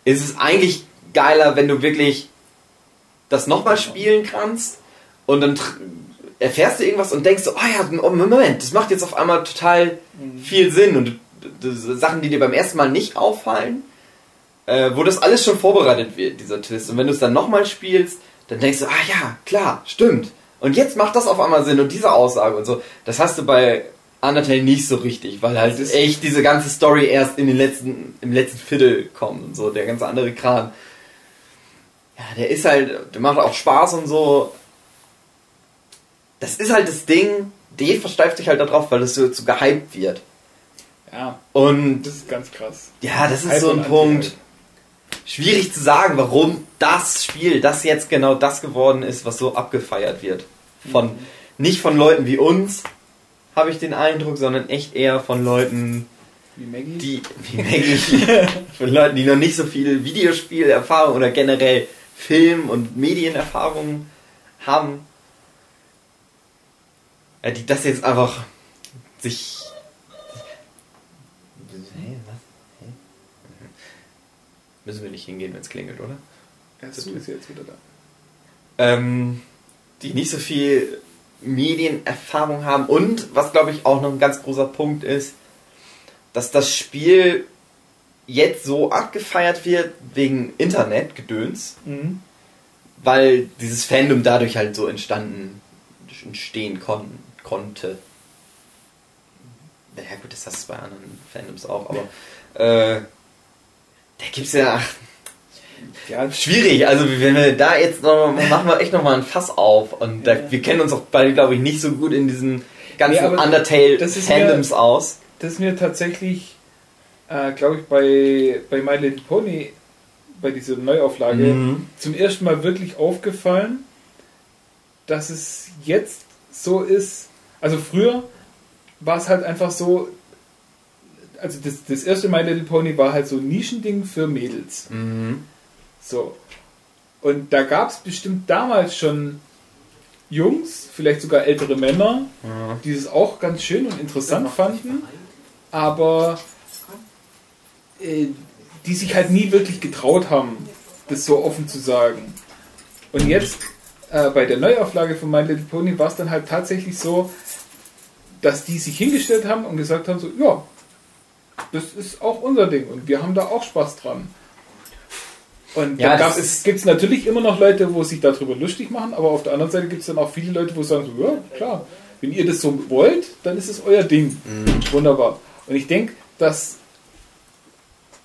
ist es eigentlich geiler, wenn du wirklich das nochmal spielen kannst und dann erfährst du irgendwas und denkst so, oh ja, Moment, das macht jetzt auf einmal total viel Sinn und Sachen, die dir beim ersten Mal nicht auffallen, äh, wo das alles schon vorbereitet wird, dieser Twist. Und wenn du es dann nochmal spielst, dann denkst du, ah ja, klar, stimmt. Und jetzt macht das auf einmal Sinn und diese Aussage und so. Das hast du bei Undertale nicht so richtig, weil halt echt diese ganze Story erst in den letzten, im letzten Viertel kommt und so, der ganze andere Kran. Ja, der ist halt, der macht auch Spaß und so, das ist halt das Ding, D versteift sich halt darauf, weil es so, so gehypt wird. Ja. Und. Das ist ganz krass. Ja, das ist Hype so ein Punkt. Schwierig zu sagen, warum das Spiel, das jetzt genau das geworden ist, was so abgefeiert wird. Von, mhm. nicht von Leuten wie uns, habe ich den Eindruck, sondern echt eher von Leuten, wie Maggie? Die, wie Maggie. von Leuten, die noch nicht so viel Videospielerfahrung oder generell Film- und Medienerfahrung haben äh, die das jetzt einfach sich. Hey, was? Hey? Müssen wir nicht hingehen, wenn es klingelt, oder? Erst du bist jetzt wieder da. Ähm, die nicht so viel Medienerfahrung haben und was glaube ich auch noch ein ganz großer Punkt ist, dass das Spiel jetzt so abgefeiert wird wegen Internetgedöns, mhm. weil dieses Fandom dadurch halt so entstanden entstehen konnten konnte. Ja gut, das hast du bei anderen Fandoms auch, aber äh, da gibt's ja ach, Ja, schwierig. Also wenn wir da jetzt noch machen wir echt noch mal ein Fass auf und da, wir kennen uns auch beide glaube ich nicht so gut in diesen ganzen Nee, aber Undertale das ist Fandoms aus. das ist mir tatsächlich, äh, glaube ich, bei, bei My Little Pony, bei dieser Neuauflage, Mhm. zum ersten Mal wirklich aufgefallen, dass es jetzt so ist. Also früher war es halt einfach so, also das, das erste My Little Pony war halt so ein Nischending für Mädels. Mhm. So. Und da gab es bestimmt damals schon Jungs, vielleicht sogar ältere Männer, Ja. die es auch ganz schön und interessant fanden, aber äh, die sich halt nie wirklich getraut haben, das so offen zu sagen. Und jetzt äh, bei der Neuauflage von My Little Pony war es dann halt tatsächlich so, dass die sich hingestellt haben und gesagt haben, so, ja, das ist auch unser Ding und wir haben da auch Spaß dran. Und Ja, da das es gibt natürlich immer noch Leute, wo sich darüber lustig machen, aber auf der anderen Seite gibt es dann auch viele Leute, wo sagen so, ja, klar, wenn ihr das so wollt, dann ist es euer Ding. Wunderbar. Und ich denke, dass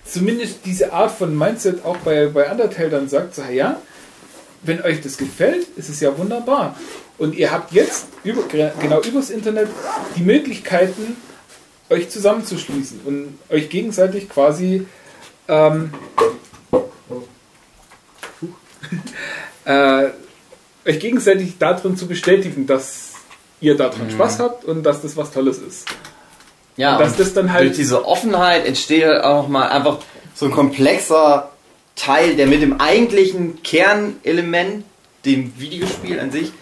zumindest diese Art von Mindset auch bei, bei Undertale dann sagt, so, ja, wenn euch das gefällt, ist es ja wunderbar. Und ihr habt jetzt über, genau übers Internet die Möglichkeiten, euch zusammenzuschließen und euch gegenseitig quasi ähm, äh, euch gegenseitig darin zu bestätigen, dass ihr daran Spaß habt und dass das was Tolles ist. Ja, Und dass das dann halt- durch diese Offenheit entsteht halt auch mal einfach so ein komplexer Teil, der mit dem eigentlichen Kernelement, dem Videospiel an sich,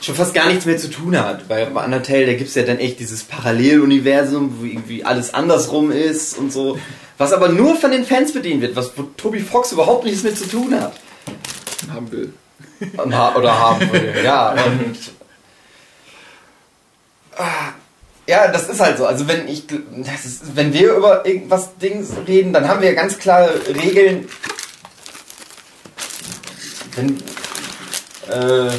schon fast gar nichts mehr zu tun hat. Bei Undertale, da gibt es ja dann echt dieses Paralleluniversum, wo irgendwie alles andersrum ist und so. Was aber nur von den Fans bedient wird, was wo Toby Fox überhaupt nichts mit zu tun hat. Haben will. Oder haben will. Ja, und. Ah, Ja, das ist halt so. Also wenn ich, ist, wenn wir über irgendwas Dings reden, dann haben wir ganz klare Regeln. Wenn, äh,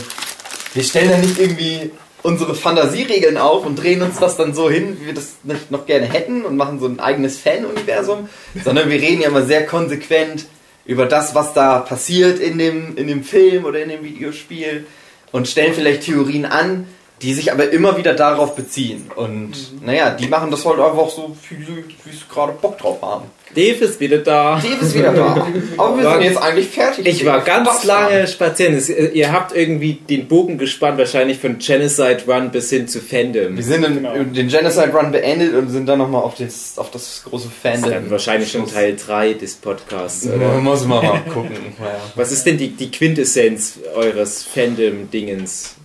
wir stellen ja nicht irgendwie unsere Fantasieregeln auf und drehen uns das dann so hin, wie wir das noch gerne hätten und machen so ein eigenes Fan-Universum, sondern wir reden ja immer sehr konsequent über das, was da passiert in dem, in dem Film oder in dem Videospiel und stellen vielleicht Theorien an, die sich aber immer wieder darauf beziehen. Und naja, die machen das halt einfach so, wie sie, wie sie gerade Bock drauf haben. Dave ist wieder da. Dave ist wieder da. Aber wir sind jetzt eigentlich fertig. Ich war ganz Das lange spazieren. Äh, Ihr habt irgendwie den Bogen gespannt, wahrscheinlich von Genocide Run bis hin zu Fandom. Wir sind in, Genau. den Genocide Run beendet und sind dann nochmal auf das, auf das große Das Fandom. ist dann wahrscheinlich schon Teil 3 des Podcasts, Ja, oder? muss man mal gucken. Was ist denn die, die Quintessenz eures Fandom-Dingens?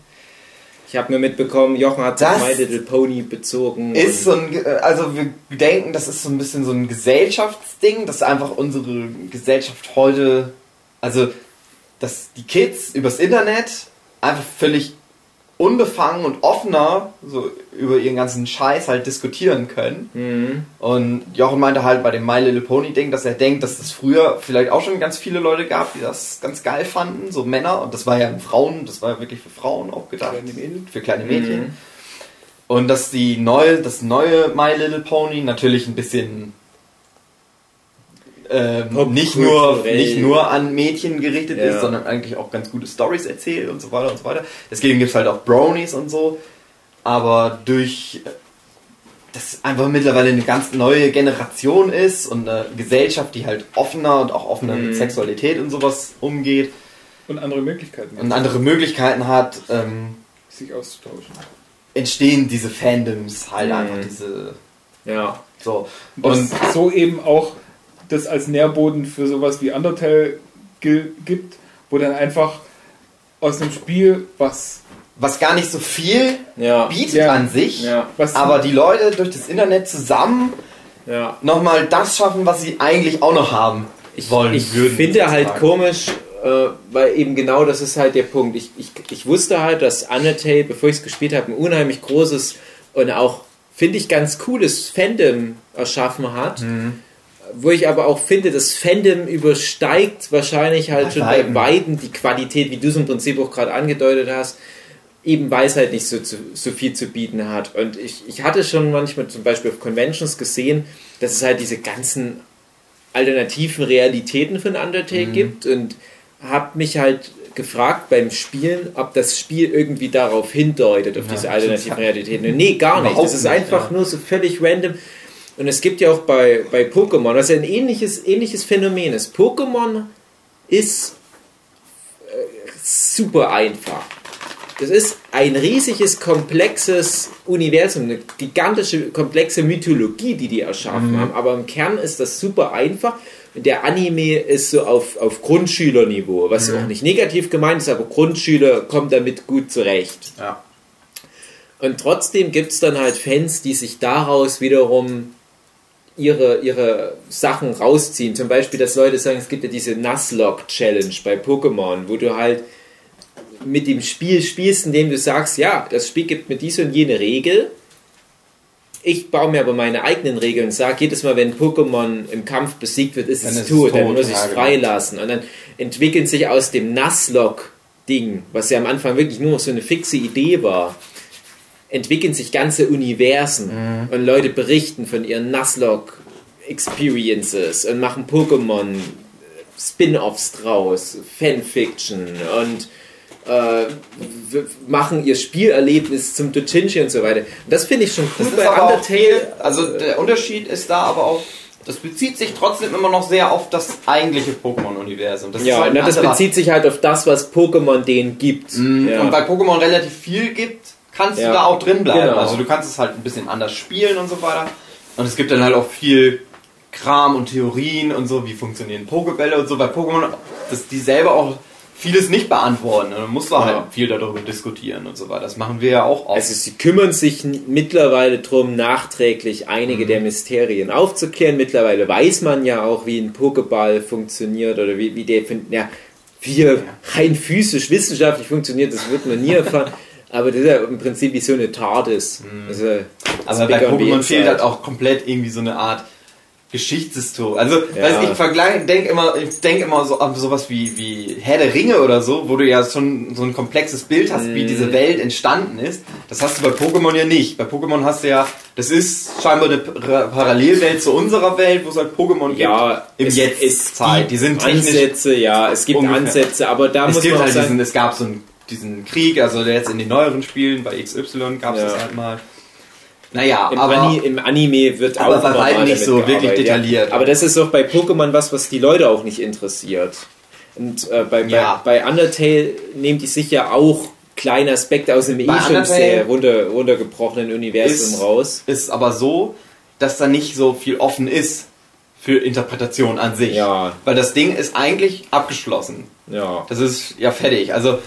Ich habe nur mitbekommen, Jochen hat Das My Little Pony bezogen. Ist so ein, also wir denken, das ist so ein bisschen so ein Gesellschaftsding, dass einfach unsere Gesellschaft heute, also dass die Kids übers Internet einfach völlig unbefangen und offener so über ihren ganzen Scheiß halt diskutieren können. Mhm. Und Jochen meinte halt bei dem My Little Pony Ding, dass er denkt, dass es früher vielleicht auch schon ganz viele Leute gab, die das ganz geil fanden, so Männer. Und das war ja Frauen, das war ja wirklich für Frauen auch gedacht. Kleine. Für kleine Mädchen. Und dass die neue, das neue My Little Pony natürlich ein bisschen ähm, nicht, nur, nicht nur an Mädchen gerichtet Ja. ist, sondern eigentlich auch ganz gute Stories erzählt und so weiter und so weiter. Deswegen gibt es halt auch Bronies und so. Aber durch äh, das einfach mittlerweile eine ganz neue Generation ist und eine Gesellschaft, die halt offener und auch offener Mhm. mit Sexualität und sowas umgeht Und andere Möglichkeiten, und andere Möglichkeiten hat, ähm, sich auszutauschen. entstehen diese Fandoms halt Mhm. einfach diese Ja. so Und und so eben auch das als Nährboden für sowas wie Undertale gibt, wo dann einfach aus einem Spiel, was, was gar nicht so viel Ja. bietet Ja. an sich, Ja. was aber die Leute durch das Internet zusammen Ja. nochmal das schaffen, was sie eigentlich auch noch haben. ich, wollen ich würden. finde halt sozusagen. komisch, äh, weil eben genau das ist halt der Punkt. Ich, ich, ich wusste halt, dass Undertale, bevor ich es gespielt habe, ein unheimlich großes und auch, finde ich, ganz cooles Fandom erschaffen hat. Mhm. Wo ich aber auch finde, das Fandom übersteigt wahrscheinlich halt Bei schon bei beiden die Qualität, wie du es im Prinzip auch gerade angedeutet hast. Eben weil es halt nicht so, so viel zu bieten hat. Und ich, ich hatte schon manchmal zum Beispiel auf Conventions gesehen, dass es halt diese ganzen alternativen Realitäten von Undertale gibt und habe mich halt gefragt beim Spielen, ob das Spiel irgendwie darauf hindeutet, auf Ja, diese alternativen. Realitäten. Und nee, gar nicht. Das ist einfach ja. nur so völlig random. Und es gibt ja auch bei, bei Pokémon, was ja ein ähnliches, ähnliches Phänomen ist. Pokémon ist äh, super einfach. Das ist ein riesiges, komplexes Universum, eine gigantische, komplexe Mythologie, die die erschaffen haben. Aber im Kern ist das super einfach. Und der Anime ist so auf, auf Grundschülerniveau, was auch nicht negativ gemeint ist, aber Grundschüler kommen damit gut zurecht. Ja. Und trotzdem gibt es dann halt Fans, die sich daraus wiederum ihre, ihre Sachen rausziehen. Zum Beispiel, dass Leute sagen, es gibt ja diese Nuzlocke-Challenge bei Pokémon, wo du halt mit dem Spiel spielst, indem du sagst, ja, das Spiel gibt mir diese und jene Regel. Ich baue mir aber meine eigenen Regeln und sage, jedes Mal, wenn Pokémon im Kampf besiegt wird, ist Dann es ist es tot, dann tot, muss ich es genau. freilassen. Und dann entwickeln sich aus dem Nuzlocke-Ding, was ja am Anfang wirklich nur so eine fixe Idee war, entwickeln sich ganze Universen Mhm. und Leute berichten von ihren Nuzlocke Experiences und machen Pokémon Spin-offs draus, Fanfiction und äh, machen ihr Spielerlebnis zum Dojinshi und so weiter. Und das finde ich schon cool Das bei Undertale. viel, also der Unterschied ist da aber auch, das bezieht sich trotzdem immer noch sehr auf das eigentliche Pokémon-Universum. Ja, halt na, das bezieht sich halt auf das, was Pokémon denen gibt. Mhm, ja. Und bei Pokémon relativ viel gibt, kannst Ja. du da auch drin bleiben. Genau. Also du kannst es halt ein bisschen anders spielen und so weiter. Und es gibt dann halt auch viel Kram und Theorien und so, wie funktionieren Pokebälle und so. Bei Pokémon, dass die selber auch vieles nicht beantworten. Und dann musst du Ja. halt viel darüber diskutieren und so weiter. Das machen wir ja auch oft. Also sie kümmern sich mittlerweile drum, nachträglich Mhm. einige der Mysterien aufzuklären. Mittlerweile weiß man ja auch, wie ein Pokéball funktioniert oder wie, wie der ja, wie er rein physisch, wissenschaftlich funktioniert, das wird man nie erfahren. Aber das ist ja im Prinzip wie so eine TARDIS. Also, Aber bei Pokémon fehlt halt auch komplett irgendwie so eine Art Geschichtshistorie. Also, Ja. weiß ich vergleiche, denk immer, ich denke immer so an sowas wie, wie Herr der Ringe oder so, wo du ja schon so ein komplexes Bild hast, wie Mhm. diese Welt entstanden ist. Das hast du bei Pokémon ja nicht. Bei Pokémon hast du ja, das ist scheinbar eine Par- Parallelwelt zu unserer Welt, wo es halt Pokémon gibt. ja, im es, Jetzt es Zeit. gibt Die sind Ansätze, ja, es gibt ungefähr. Ansätze, aber da es muss gibt man halt sagen, diesen, es gab so einen, diesen Krieg, also jetzt in den neueren Spielen, bei XY gab es Ja. das halt mal. Naja, Im, aber Ani im Anime wird aber auch bei weitem nicht so wirklich detailliert. Ja. Aber das ist doch bei Pokémon was, was die Leute auch nicht interessiert. Und äh, bei, Ja. bei, bei Undertale nehmen die sich ja auch kleine Aspekte aus einem eh schon sehr runter, runtergebrochenen Universum ist- raus. ist aber so, dass da nicht so viel offen ist für Interpretation an sich. Ja. Weil das Ding ist eigentlich abgeschlossen. Ja. Das ist ja fertig. Also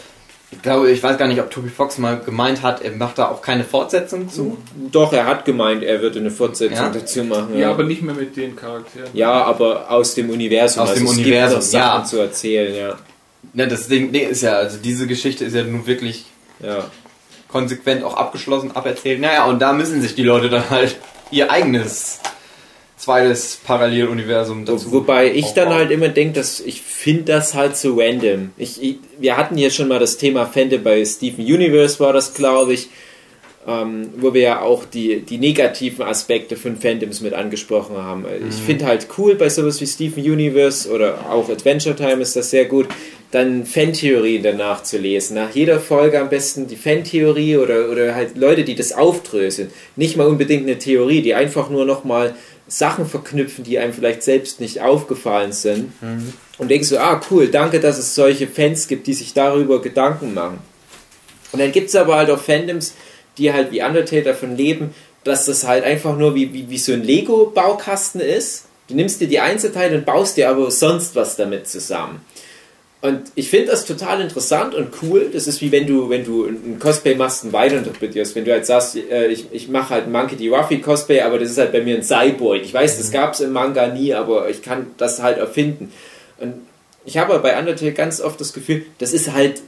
ich glaube, ich weiß gar nicht, ob Toby Fox mal gemeint hat, er macht da auch keine Fortsetzung zu. Doch, er hat gemeint, er würde eine Fortsetzung Ja? dazu machen. Ja, aber nicht mehr mit den Charakteren. ja, aber aus dem Universum. Aus dem es Universum, Sachen ja. zu erzählen, ja. Ne, das Ding Ding ist ja, also diese Geschichte ist ja nun wirklich ja. konsequent auch abgeschlossen, aberzählt. Naja, und da müssen sich die Leute dann halt ihr eigenes zweites Paralleluniversum dazu. Wo, wobei ich dann halt immer denke, dass ich finde das halt so random. Ich, ich, wir hatten hier schon mal das Thema Fandom bei Steven Universe war das, glaube ich, ähm, wo wir ja auch die, die negativen Aspekte von Fandoms mit angesprochen haben. Ich finde halt cool bei sowas wie Steven Universe oder auch Adventure Time ist das sehr gut, dann Fantheorien danach zu lesen. Nach jeder Folge am besten die Fantheorie oder, oder halt Leute, die das aufdröseln. Nicht mal unbedingt eine Theorie, die einfach nur nochmal Sachen verknüpfen, die einem vielleicht selbst nicht aufgefallen sind. Und denkst du, ah cool, danke, dass es solche Fans gibt, die sich darüber Gedanken machen. Und dann gibt es aber halt auch Fandoms, die halt wie Undertale davon leben, dass das halt einfach nur wie, wie, wie so ein Lego-Baukasten ist. Du nimmst dir die Einzelteile und baust dir aber sonst was damit zusammen. Und ich finde das total interessant und cool. Das ist wie wenn du, wenn du ein Cosplay machst und weiterinterpretierst. Wenn du halt sagst, äh, ich, ich mache halt Monkey D. Ruffy Cosplay, aber das ist halt bei mir ein Cyborg. Ich weiß, das gab es im Manga nie, aber ich kann das halt erfinden. Und ich habe bei Undertale ganz oft das Gefühl, das ist halt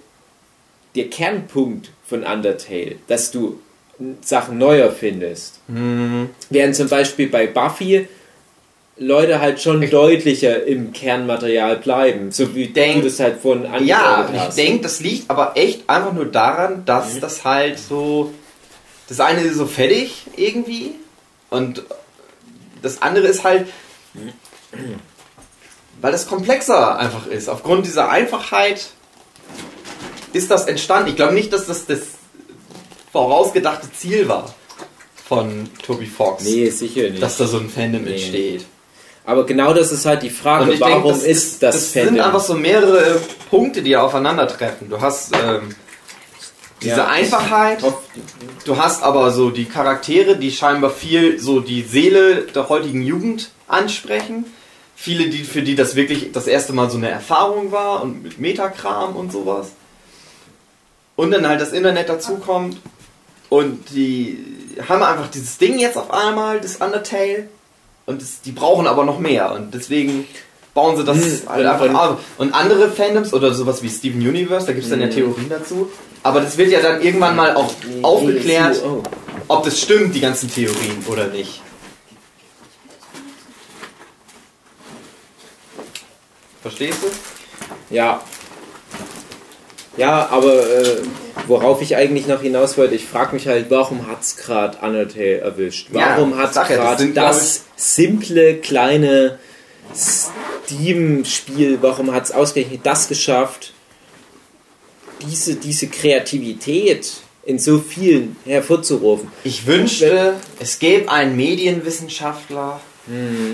der Kernpunkt von Undertale, dass du Sachen neu erfindest. Mhm. Während zum Beispiel bei Buffy Leute halt schon Ich- deutlicher im Kernmaterial bleiben, so wie denk- du das halt von angedeutet Ja, ich denke, das liegt aber echt einfach nur daran, dass Mhm. das halt so. Das eine ist so fertig irgendwie und das andere ist halt. Weil das komplexer einfach ist. Aufgrund dieser Einfachheit ist das entstanden. Ich glaube nicht, dass das das vorausgedachte Ziel war von Toby Fox. Nee, sicher nicht. Dass da so ein Fandom Nee. entsteht. Aber genau das ist halt die Frage, Und ich warum denke, das, ist das, das Fandom? sind einfach so mehrere Punkte, die aufeinandertreffen. Du hast ähm, diese Ja. Einfachheit, du hast aber so die Charaktere, die scheinbar viel so die Seele der heutigen Jugend ansprechen. Viele, die, für die das wirklich das erste Mal so eine Erfahrung war und mit Metakram und sowas. Und dann halt das Internet dazukommt und die haben einfach dieses Ding jetzt auf einmal, das Undertale. Und das, die brauchen aber noch mehr. Und deswegen bauen sie das Hm, halt und- einfach und- auf. Und andere Fandoms oder sowas wie Steven Universe, da gibt es dann ja Hm. Theorien dazu. Aber das wird ja dann irgendwann mal auch aufgeklärt, Oh. ob das stimmt, die ganzen Theorien oder nicht. Verstehst du? Ja. Ja, aber äh, worauf ich eigentlich noch hinaus wollte, ich frage mich halt, warum hat es gerade Undertale erwischt? Ja, Warum hat es ja, das gerade das, glaub simple, kleine Steam-Spiel, warum hat es ausgerechnet das geschafft, diese, diese Kreativität in so vielen hervorzurufen? Ich wünschte, es gäbe einen Medienwissenschaftler,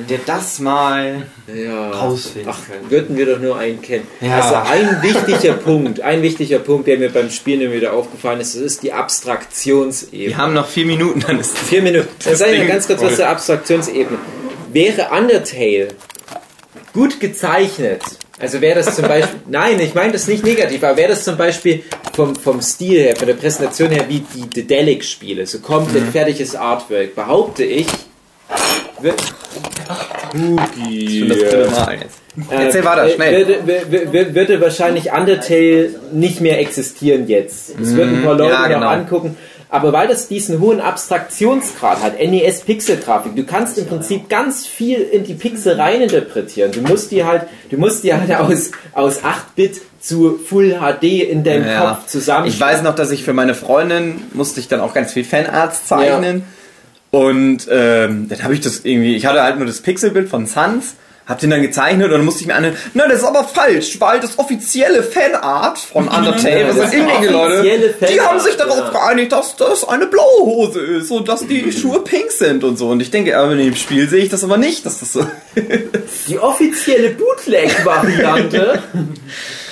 der das mal Ja. rausfinden Ach, könnte. würden wir doch nur einen kennen. Ja. Also ein wichtiger Punkt, ein wichtiger Punkt, der mir beim Spielen immer wieder aufgefallen ist, das ist die Abstraktionsebene. Wir haben noch vier Minuten, dann ist Vier Minuten. Dann sage ich mal ganz kurz was zur Abstraktionsebene. Wäre Undertale gut gezeichnet, also wäre das zum Beispiel, nein, ich meine das nicht negativ, aber wäre das zum Beispiel vom, vom Stil her, von der Präsentation her, wie die Dedelic-Spiele, so komplett Mhm. fertiges Artwork, behaupte ich, wird, schon das dritte Mal jetzt. Erzähl weiter, äh, schnell. Würde, würde, würde wahrscheinlich Undertale nicht mehr existieren jetzt. Es würden ein paar Leute Mhm. ja, noch genau. angucken. Aber weil das diesen hohen Abstraktionsgrad hat, NES-Pixel-Grafik, du kannst im Prinzip ganz viel in die Pixel reininterpretieren. Du musst die halt, du musst die halt aus, aus 8-Bit zu Full HD in deinem Ja. Kopf zusammen. Ich weiß noch, dass ich für meine Freundin musste ich dann auch ganz viel Fanarts zeichnen. Und ähm, dann habe ich das irgendwie, ich hatte halt nur das Pixelbild von Sans, hab den dann gezeichnet und dann musste ich mir anhören, na, das ist aber falsch, weil das offizielle Fanart von Undertale, Ja, das das sind irgendwelche Leute, die Fanart, haben sich darauf ja. geeinigt, dass das eine blaue Hose ist und dass die Schuhe pink sind und so. Und ich denke, aber in dem Spiel sehe ich das aber nicht, dass das so die offizielle Bootleg-Variante.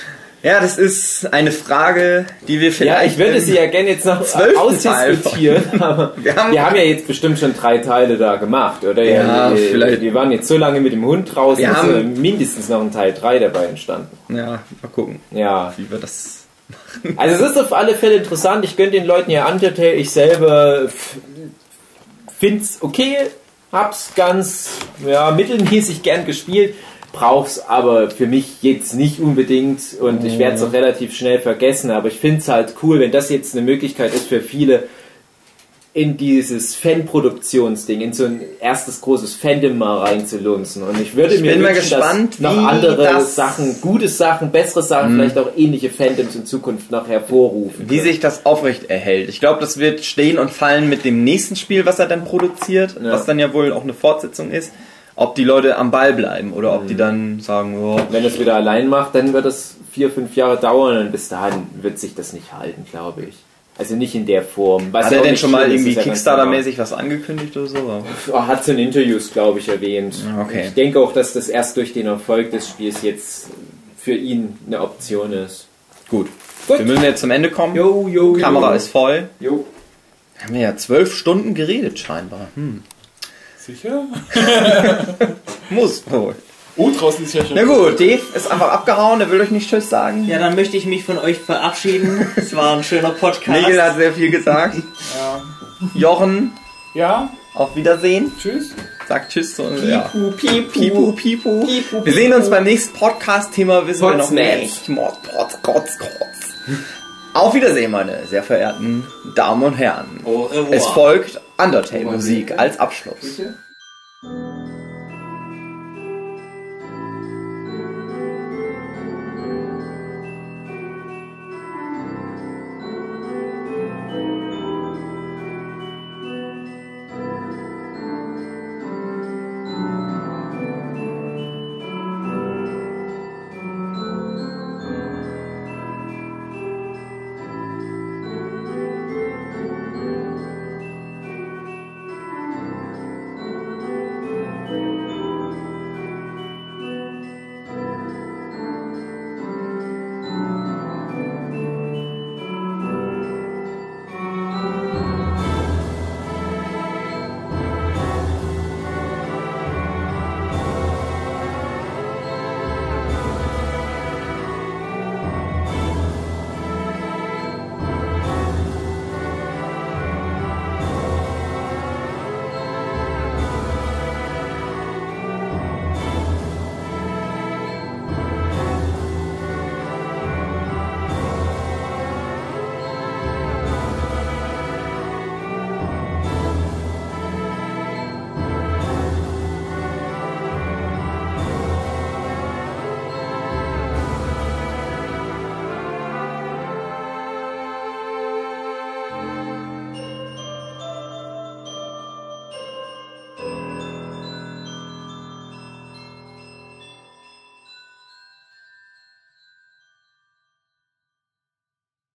Ja, das ist eine Frage, die wir ja, vielleicht. ich würde sie ja gerne jetzt noch ausdiskutieren, aber Wir haben- wir haben ja jetzt bestimmt schon drei Teile da gemacht, oder? Ja, wir, vielleicht. Wir waren jetzt so lange mit dem Hund draußen, Wir dass haben- mindestens noch ein Teil 3 dabei entstanden. Ja, mal gucken, Ja. wie wir das. Also es ist auf alle Fälle interessant. Ich gönne den Leuten ja Undertale. Ich selber find's okay, hab's ganz ja, mittelmäßig gern gespielt, brauch's aber für mich jetzt nicht unbedingt und ich werde es auch relativ schnell vergessen. Aber ich find's halt cool, wenn das jetzt eine Möglichkeit ist für viele in dieses Fanproduktionsding, in so ein erstes großes Fandom mal reinzulunzen. Und ich würde Ich mir wünschen, gespannt, dass noch andere das- Mhm. Sachen, gute Sachen, bessere Sachen, vielleicht auch ähnliche Fandoms in Zukunft noch hervorrufen. Wie sich das aufrecht erhält. Ich glaube, das wird stehen und fallen mit dem nächsten Spiel, was er dann produziert, Ja. was dann ja wohl auch eine Fortsetzung ist. Ob die Leute am Ball bleiben oder ob die dann sagen, oh, Wenn es wieder allein macht, dann wird es vier, fünf Jahre dauern und bis dahin wird sich das nicht halten, glaube ich. Also nicht in der Form. Was hat er denn schon mal irgendwie Kickstarter-mäßig was angekündigt oder so? Er hat es in Interviews, glaube ich, erwähnt. Okay. Ich denke auch, dass das erst durch den Erfolg des Spiels jetzt für ihn eine Option ist. Gut. Gut. Wir müssen jetzt zum Ende kommen. Jo, jo, Kamera jo. ist voll. Jo. Wir haben ja zwölf Stunden geredet scheinbar. Hm. Sicher? Muss wohl. Oh, draußen ist ja schon. Na gut, Dave ist einfach abgehauen, er will euch nicht Tschüss sagen. Ja, dann möchte ich mich von euch verabschieden. Es war ein schöner Podcast. Nigel hat sehr viel gesagt. Ja. Jochen, ja, auf Wiedersehen. tschüss. Sagt Tschüss und ja. Pipu, pipu. Pipu, pipu. Pipu, Wir sehen uns beim nächsten Podcast-Thema, wissen wir noch nicht. Mord, Potz, Kotz, Kotz. Auf Wiedersehen, meine sehr verehrten Damen und Herren. Es folgt Undertale-Musik als Abschluss.